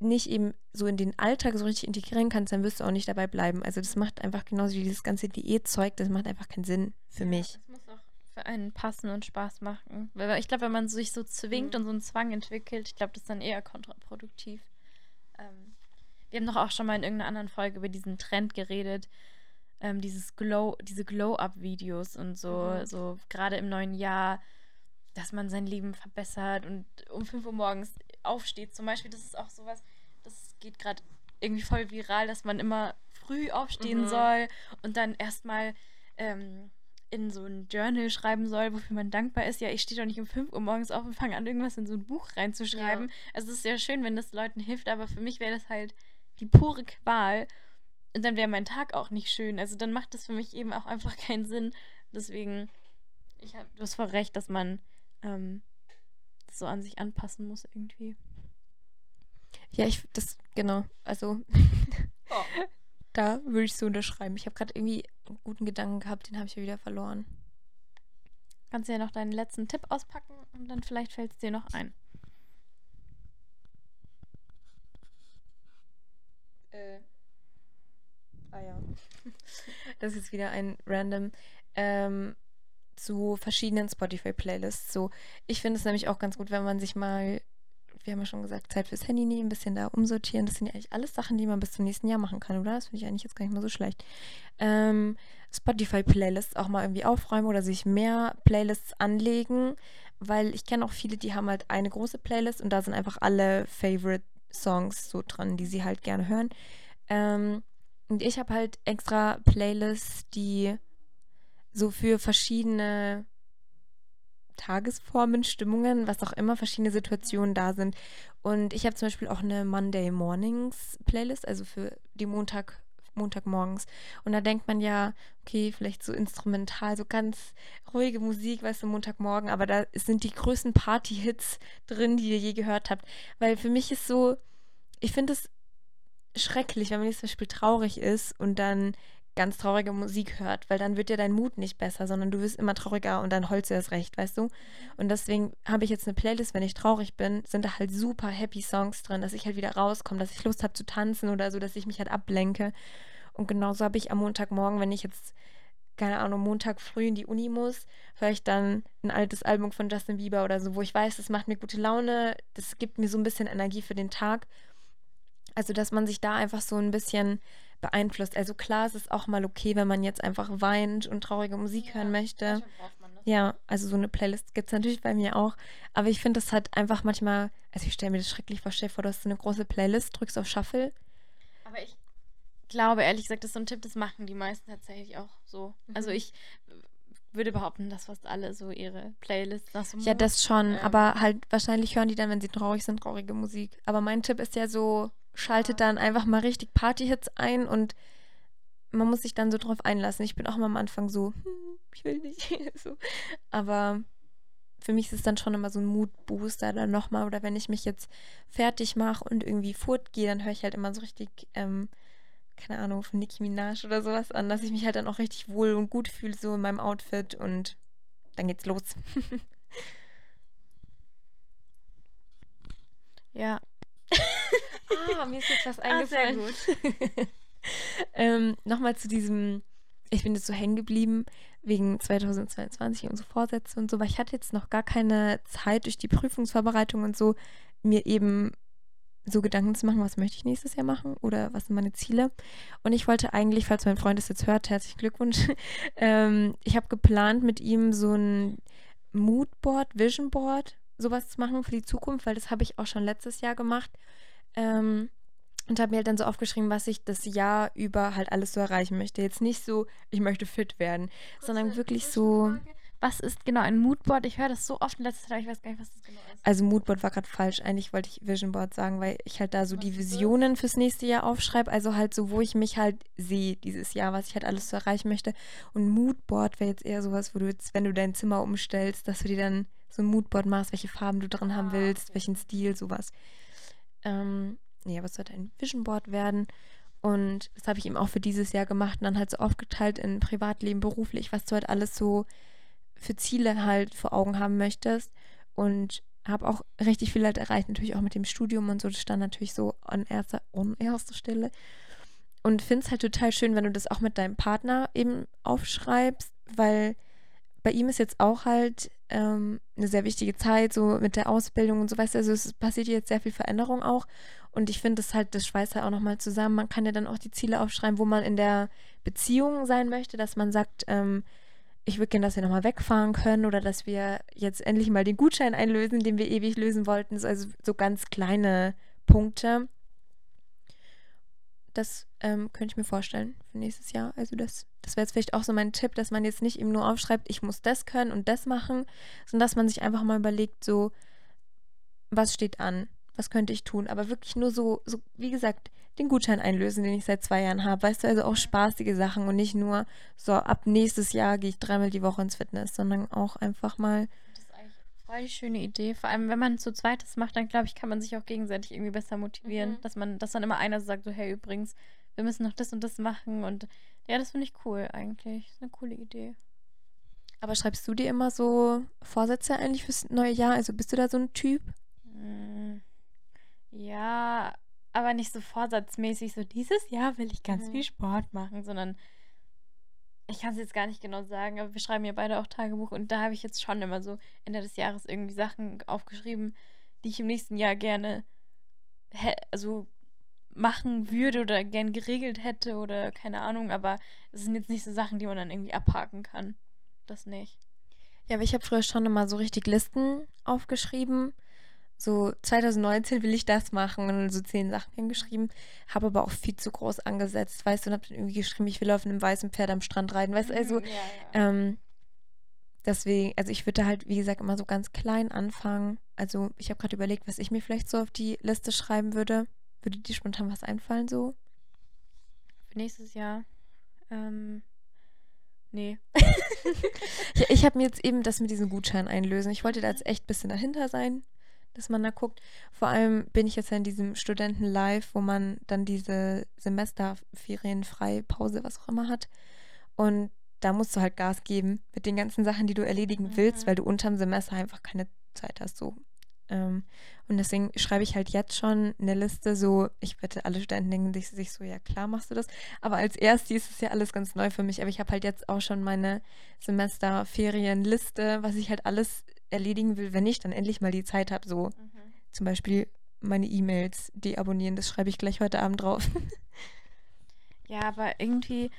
nicht eben so in den Alltag so richtig integrieren kannst, dann wirst du auch nicht dabei bleiben. Also das macht einfach genauso wie dieses ganze Diätzeug, das macht einfach keinen Sinn für mich. Es muss auch für einen passen und Spaß machen. Weil ich glaube, wenn man sich so zwingt Mhm. und so einen Zwang entwickelt, ich glaube, das ist dann eher kontraproduktiv. ähm, wir haben doch auch schon mal in irgendeiner anderen Folge über diesen Trend geredet, ähm, dieses Glow, diese Glow-Up-Videos und so, mhm. so gerade im neuen Jahr, dass man sein Leben verbessert und um 5 Uhr morgens aufsteht. Zum Beispiel, das ist auch sowas, das geht gerade irgendwie voll viral, dass man immer früh aufstehen mhm. soll und dann erstmal ähm, in so ein Journal schreiben soll, wofür man dankbar ist. Ja, ich stehe doch nicht um 5 Uhr morgens auf und fange an, irgendwas in so ein Buch reinzuschreiben. Ja. Also es ist ja schön, wenn das Leuten hilft, aber für mich wäre das halt die pure Qual. Und dann wäre mein Tag auch nicht schön. Also dann macht das für mich eben auch einfach keinen Sinn. Deswegen, ich hab, du hast voll recht, dass man ähm, so an sich anpassen muss irgendwie. Ja, ich, das, genau, also oh. [laughs] da würde ich so unterschreiben. Ich habe gerade irgendwie einen guten Gedanken gehabt, den habe ich ja wieder verloren. Kannst du ja noch deinen letzten Tipp auspacken und dann vielleicht fällt es dir noch ein. Äh. Ah ja. das ist wieder ein random. Ähm, zu verschiedenen Spotify-Playlists. So, ich finde es nämlich auch ganz gut, wenn man sich mal wir haben ja schon gesagt, Zeit fürs Handy nehmen, ein bisschen da umsortieren. Das sind ja eigentlich alles Sachen, die man bis zum nächsten Jahr machen kann, oder? Das finde ich eigentlich jetzt gar nicht mal so schlecht. Ähm, Spotify-Playlists auch mal irgendwie aufräumen oder sich mehr Playlists anlegen, weil ich kenne auch viele, die haben halt eine große Playlist und da sind einfach alle Favorite Songs so dran, die sie halt gerne hören. Ähm, und ich habe halt extra Playlists, die so für verschiedene Tagesformen, Stimmungen, was auch immer, verschiedene Situationen da sind. Und ich habe zum Beispiel auch eine Monday Mornings Playlist, also für die Montag, Montagmorgens. Und da denkt man ja, okay, vielleicht so instrumental, so ganz ruhige Musik, weißt du, Montagmorgen, aber da sind die größten Party-Hits drin, die ihr je gehört habt. Weil für mich ist so, ich finde es schrecklich, wenn man jetzt zum Beispiel traurig ist und dann ganz traurige Musik hört, weil dann wird dir dein Mut nicht besser, sondern du wirst immer trauriger und dann holst du das recht, weißt du? Und deswegen habe ich jetzt eine Playlist, wenn ich traurig bin, sind da halt super happy Songs drin, dass ich halt wieder rauskomme, dass ich Lust habe zu tanzen oder so, dass ich mich halt ablenke. Und genauso habe ich am Montagmorgen, wenn ich jetzt keine Ahnung, Montag früh in die Uni muss, höre ich dann ein altes Album von Justin Bieber oder so, wo ich weiß, das macht mir gute Laune, das gibt mir so ein bisschen Energie für den Tag. Also, dass man sich da einfach so ein bisschen beeinflusst. Also klar, es ist auch mal okay, wenn man jetzt einfach weint und traurige Musik ja, hören möchte. Ja, also so eine Playlist gibt es natürlich bei mir auch. Aber ich finde das halt einfach manchmal, also ich stelle mir das schrecklich vor, stell vor, du hast so eine große Playlist, drückst auf Shuffle. Aber ich glaube, ehrlich gesagt, das ist so ein Tipp, das machen die meisten tatsächlich auch so. Mhm. Also ich würde behaupten, dass fast alle so ihre Playlists nach so Ja, das schon, ähm, aber halt wahrscheinlich hören die dann, wenn sie traurig sind, traurige Musik. Aber mein Tipp ist ja so, schaltet dann einfach mal richtig Partyhits ein und man muss sich dann so drauf einlassen. Ich bin auch immer am Anfang so, hm, ich will nicht. [laughs] so. Aber für mich ist es dann schon immer so ein Moodbooster dann nochmal. Oder wenn ich mich jetzt fertig mache und irgendwie fortgehe, dann höre ich halt immer so richtig, ähm, keine Ahnung, von Nicki Minaj oder sowas an, dass ich mich halt dann auch richtig wohl und gut fühle, so in meinem Outfit und dann geht's los. [laughs] ja, [laughs] ah, mir ist jetzt was eingefallen. Ah, sehr gut. [laughs] ähm, Nochmal zu diesem, ich bin jetzt so hängen geblieben wegen 2022 und so Vorsätze und so, weil ich hatte jetzt noch gar keine Zeit durch die Prüfungsvorbereitung und so, mir eben so Gedanken zu machen, was möchte ich nächstes Jahr machen oder was sind meine Ziele. Und ich wollte eigentlich, falls mein Freund es jetzt hört, herzlichen Glückwunsch, [laughs] ähm, ich habe geplant, mit ihm so ein Moodboard, Visionboard, sowas zu machen für die Zukunft, weil das habe ich auch schon letztes Jahr gemacht. Ähm, und habe mir halt dann so aufgeschrieben, was ich das Jahr über halt alles so erreichen möchte. Jetzt nicht so, ich möchte fit werden, Kurze, sondern wirklich so. Was ist genau ein Moodboard? Ich höre das so oft in letzter Zeit, ich weiß gar nicht, was das genau ist. Also Moodboard war gerade falsch. Eigentlich wollte ich Visionboard sagen, weil ich halt da so was die Visionen fürs nächste Jahr aufschreibe. Also halt so, wo ich mich halt sehe dieses Jahr, was ich halt alles so erreichen möchte. Und Moodboard wäre jetzt eher sowas, wo du jetzt, wenn du dein Zimmer umstellst, dass du dir dann so ein Moodboard machst, welche Farben du drin haben ah, willst, welchen Stil, sowas. Ähm, aber es sollte ein Vision Board werden. Und das habe ich eben auch für dieses Jahr gemacht und dann halt so aufgeteilt in Privatleben, beruflich, was du halt alles so für Ziele halt vor Augen haben möchtest. Und habe auch richtig viel halt erreicht, natürlich auch mit dem Studium und so. Das stand natürlich so an erster, an erster Stelle. Und finde es halt total schön, wenn du das auch mit deinem Partner eben aufschreibst, weil bei ihm ist jetzt auch halt ähm, eine sehr wichtige Zeit, so mit der Ausbildung und so weiter. Also es passiert jetzt sehr viel Veränderung auch. Und ich finde, das halt, das schweißt halt auch nochmal zusammen. Man kann ja dann auch die Ziele aufschreiben, wo man in der Beziehung sein möchte, dass man sagt, ähm, ich würde gerne, dass wir nochmal wegfahren können oder dass wir jetzt endlich mal den Gutschein einlösen, den wir ewig lösen wollten. Also so ganz kleine Punkte. Das ähm, könnte ich mir vorstellen für nächstes Jahr. Also das, das wäre jetzt vielleicht auch so mein Tipp, dass man jetzt nicht eben nur aufschreibt, ich muss das können und das machen, sondern dass man sich einfach mal überlegt, so, was steht an? Was könnte ich tun? Aber wirklich nur so, so wie gesagt, den Gutschein einlösen, den ich seit zwei Jahren habe. Weißt du, also auch spaßige Sachen und nicht nur so, ab nächstes Jahr gehe ich dreimal die Woche ins Fitness, sondern auch einfach mal. Voll die schöne Idee. Vor allem, wenn man zu zweites macht, dann glaube ich, kann man sich auch gegenseitig irgendwie besser motivieren. Mhm. Dass man, dass dann immer einer sagt, so, hey, übrigens, wir müssen noch das und das machen. Und ja, das finde ich cool eigentlich. Das ist eine coole Idee. Aber schreibst du dir immer so Vorsätze eigentlich fürs neue Jahr? Also bist du da so ein Typ? Mm, ja, aber nicht so vorsatzmäßig, so dieses Jahr will ich ganz mhm. viel Sport machen, sondern ich kann es jetzt gar nicht genau sagen, aber wir schreiben ja beide auch Tagebuch und da habe ich jetzt schon immer so Ende des Jahres irgendwie Sachen aufgeschrieben, die ich im nächsten Jahr gerne also machen würde oder gern geregelt hätte oder keine Ahnung, aber es sind jetzt nicht so Sachen, die man dann irgendwie abhaken kann. Das nicht. Ja, aber ich habe früher schon immer so richtig Listen aufgeschrieben so 2019 will ich das machen und so zehn Sachen hingeschrieben, habe aber auch viel zu groß angesetzt, weißt du, und habe dann irgendwie geschrieben, ich will auf einem weißen Pferd am Strand reiten, weißt du, also mhm, ja, ja. Ähm, deswegen, also ich würde halt, wie gesagt, immer so ganz klein anfangen. Also ich habe gerade überlegt, was ich mir vielleicht so auf die Liste schreiben würde. Würde dir spontan was einfallen so? Für nächstes Jahr? Ähm, nee. [laughs] [laughs] ja, ich habe mir jetzt eben das mit diesem Gutschein einlösen. Ich wollte da jetzt echt ein bisschen dahinter sein dass man da guckt. Vor allem bin ich jetzt ja in diesem Studenten-Live, wo man dann diese Semesterferien, frei, Pause, was auch immer hat. Und da musst du halt Gas geben mit den ganzen Sachen, die du erledigen mhm. willst, weil du unterm Semester einfach keine Zeit hast. So. Ähm, und deswegen schreibe ich halt jetzt schon eine Liste, so, ich wette, alle Studenten denken sich so, ja klar machst du das. Aber als Erste ist es ja alles ganz neu für mich. Aber ich habe halt jetzt auch schon meine Semesterferienliste, was ich halt alles erledigen will, wenn ich dann endlich mal die Zeit habe. So mhm. zum Beispiel meine E-Mails deabonnieren, das schreibe ich gleich heute Abend drauf. [laughs] ja, aber irgendwie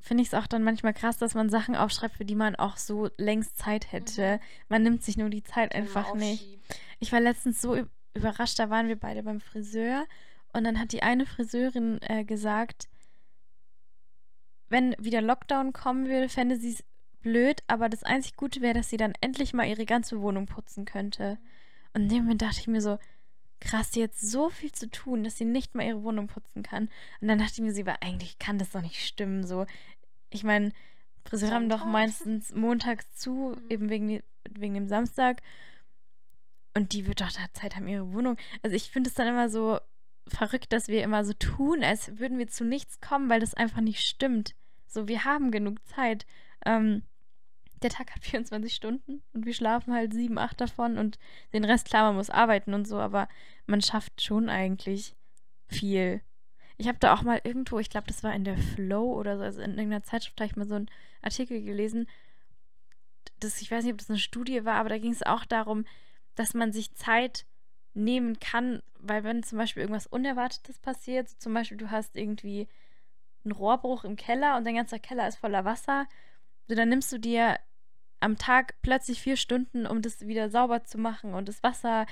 finde ich es auch dann manchmal krass, dass man Sachen aufschreibt, für die man auch so längst Zeit hätte. Mhm. Man nimmt sich nur die Zeit einfach nicht. Ich war letztens so überrascht, da waren wir beide beim Friseur und dann hat die eine Friseurin äh, gesagt, wenn wieder Lockdown kommen würde, fände sie es blöd, aber das einzig Gute wäre, dass sie dann endlich mal ihre ganze Wohnung putzen könnte. Und in dem Moment dachte ich mir so, krass, sie hat so viel zu tun, dass sie nicht mal ihre Wohnung putzen kann. Und dann dachte ich mir, sie war eigentlich kann das doch nicht stimmen. So, ich meine, Friseure haben doch meistens montags zu, mhm. eben wegen, wegen dem Samstag. Und die wird doch da Zeit haben, ihre Wohnung. Also ich finde es dann immer so verrückt, dass wir immer so tun, als würden wir zu nichts kommen, weil das einfach nicht stimmt. So, wir haben genug Zeit. Ähm, der Tag hat [laughs] 24 Stunden und wir schlafen halt sieben, acht davon und den Rest, klar, man muss arbeiten und so, aber man schafft schon eigentlich viel. Ich habe da auch mal irgendwo, ich glaube, das war in der Flow oder so, also in irgendeiner Zeitschrift habe ich mal so einen Artikel gelesen. Das, ich weiß nicht, ob das eine Studie war, aber da ging es auch darum, dass man sich Zeit nehmen kann, weil wenn zum Beispiel irgendwas Unerwartetes passiert, so zum Beispiel du hast irgendwie einen Rohrbruch im Keller und dein ganzer Keller ist voller Wasser, so dann nimmst du dir am Tag plötzlich vier Stunden, um das wieder sauber zu machen und das Wasser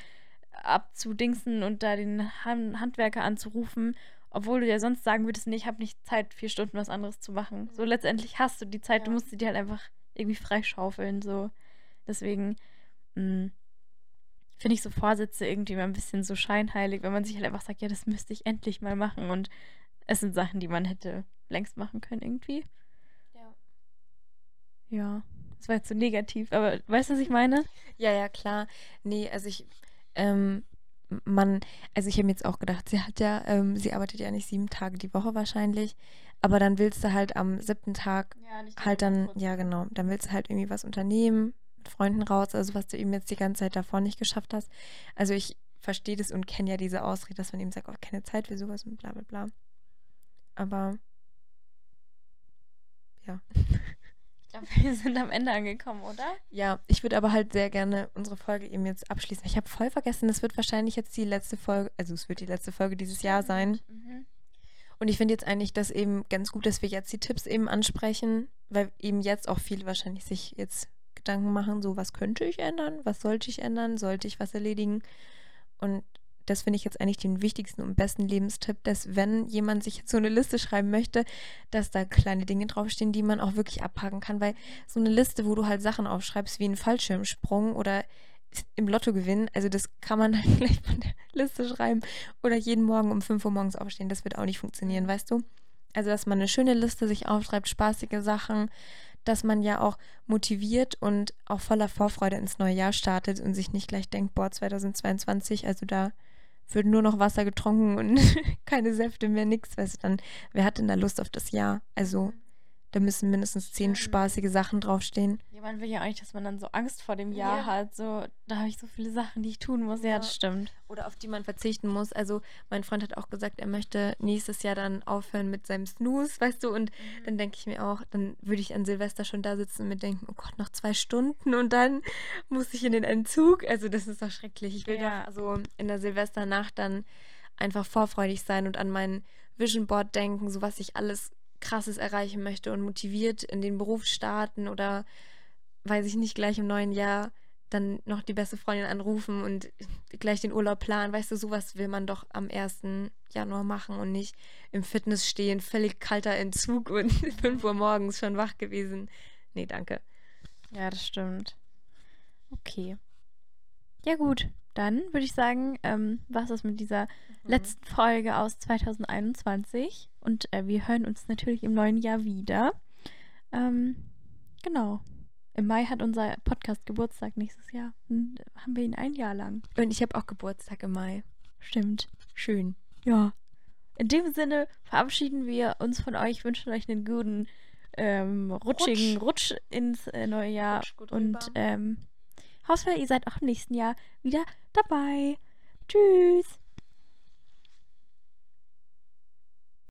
abzudingsen und da den Handwerker anzurufen, obwohl du ja sonst sagen würdest, nee, ich habe nicht Zeit, vier Stunden was anderes zu machen. So letztendlich hast du die Zeit, ja. du musst sie dir halt einfach irgendwie freischaufeln. So. Deswegen hm, finde ich so Vorsätze irgendwie mal ein bisschen so scheinheilig, wenn man sich halt einfach sagt, ja, das müsste ich endlich mal machen. Und es sind Sachen, die man hätte längst machen können irgendwie. Ja. Ja. Das war jetzt so negativ, aber weißt du, was ich meine? Ja, ja, klar. Nee, also ich, ähm, man, also ich habe mir jetzt auch gedacht, sie hat ja, ähm, sie arbeitet ja nicht sieben Tage die Woche wahrscheinlich, aber dann willst du halt am siebten Tag ja, halt dann, ja genau, dann willst du halt irgendwie was unternehmen, mit Freunden raus, also was du eben jetzt die ganze Zeit davor nicht geschafft hast. Also ich verstehe das und kenne ja diese Ausrede, dass man eben sagt, oh, keine Zeit für sowas und bla bla bla. Aber ja. [laughs] glaube, [laughs] wir sind am Ende angekommen, oder? Ja, ich würde aber halt sehr gerne unsere Folge eben jetzt abschließen. Ich habe voll vergessen, das wird wahrscheinlich jetzt die letzte Folge, also es wird die letzte Folge dieses Jahr sein. Mhm. Und ich finde jetzt eigentlich das eben ganz gut, dass wir jetzt die Tipps eben ansprechen, weil eben jetzt auch viele wahrscheinlich sich jetzt Gedanken machen, so was könnte ich ändern, was sollte ich ändern, sollte ich was erledigen. Und das finde ich jetzt eigentlich den wichtigsten und besten Lebenstipp, dass wenn jemand sich jetzt so eine Liste schreiben möchte, dass da kleine Dinge draufstehen, die man auch wirklich abhaken kann, weil so eine Liste, wo du halt Sachen aufschreibst wie ein Fallschirmsprung oder im Lotto gewinnen, also das kann man dann [laughs] gleich von der Liste schreiben oder jeden Morgen um 5 Uhr morgens aufstehen, das wird auch nicht funktionieren, weißt du? Also, dass man eine schöne Liste sich aufschreibt, spaßige Sachen, dass man ja auch motiviert und auch voller Vorfreude ins neue Jahr startet und sich nicht gleich denkt, boah, 2022, also da wird nur noch Wasser getrunken und [laughs] keine Säfte mehr, nichts, weißt du, dann, wer hat denn da Lust auf das Jahr? Also, da müssen mindestens zehn spaßige Sachen draufstehen. Ja, man will ja auch nicht, dass man dann so Angst vor dem Jahr Ja. hat. So, da habe ich so viele Sachen, die ich tun muss. Ja, Ja. das stimmt. Oder auf die man verzichten muss. Also, mein Freund hat auch gesagt, er möchte nächstes Jahr dann aufhören mit seinem Snooze, weißt du, und dann denke ich mir auch, dann würde ich an Silvester schon da sitzen und mir denken, oh Gott, noch zwei Stunden und dann muss ich in den Entzug. Also das ist doch schrecklich. Ich will Ja. doch so in der Silvesternacht dann einfach vorfreudig sein und an mein Vision Board denken, so was ich alles krasses erreichen möchte und motiviert in den Beruf starten oder weiß ich nicht, gleich im neuen Jahr dann noch die beste Freundin anrufen und gleich den Urlaub planen. Weißt du, sowas will man doch am 1. Januar machen und nicht im Fitness stehen, völlig kalter Entzug und [laughs] 5 Uhr morgens schon wach gewesen. Nee, danke. Ja, das stimmt. Okay. Ja, gut. Dann würde ich sagen, ähm, was ist mit dieser letzten Folge aus 2021. Und äh, wir hören uns natürlich im neuen Jahr wieder. Ähm, genau. Im Mai hat unser Podcast Geburtstag nächstes Jahr. Und äh, haben wir ihn ein Jahr lang. Und ich habe auch Geburtstag im Mai. Stimmt. Schön. Ja. In dem Sinne verabschieden wir uns von euch, wünschen euch einen guten, ähm, rutschigen Rutsch, ins äh, neue Jahr. Rutsch und ähm, hoffe, ihr seid auch im nächsten Jahr wieder dabei. Tschüss.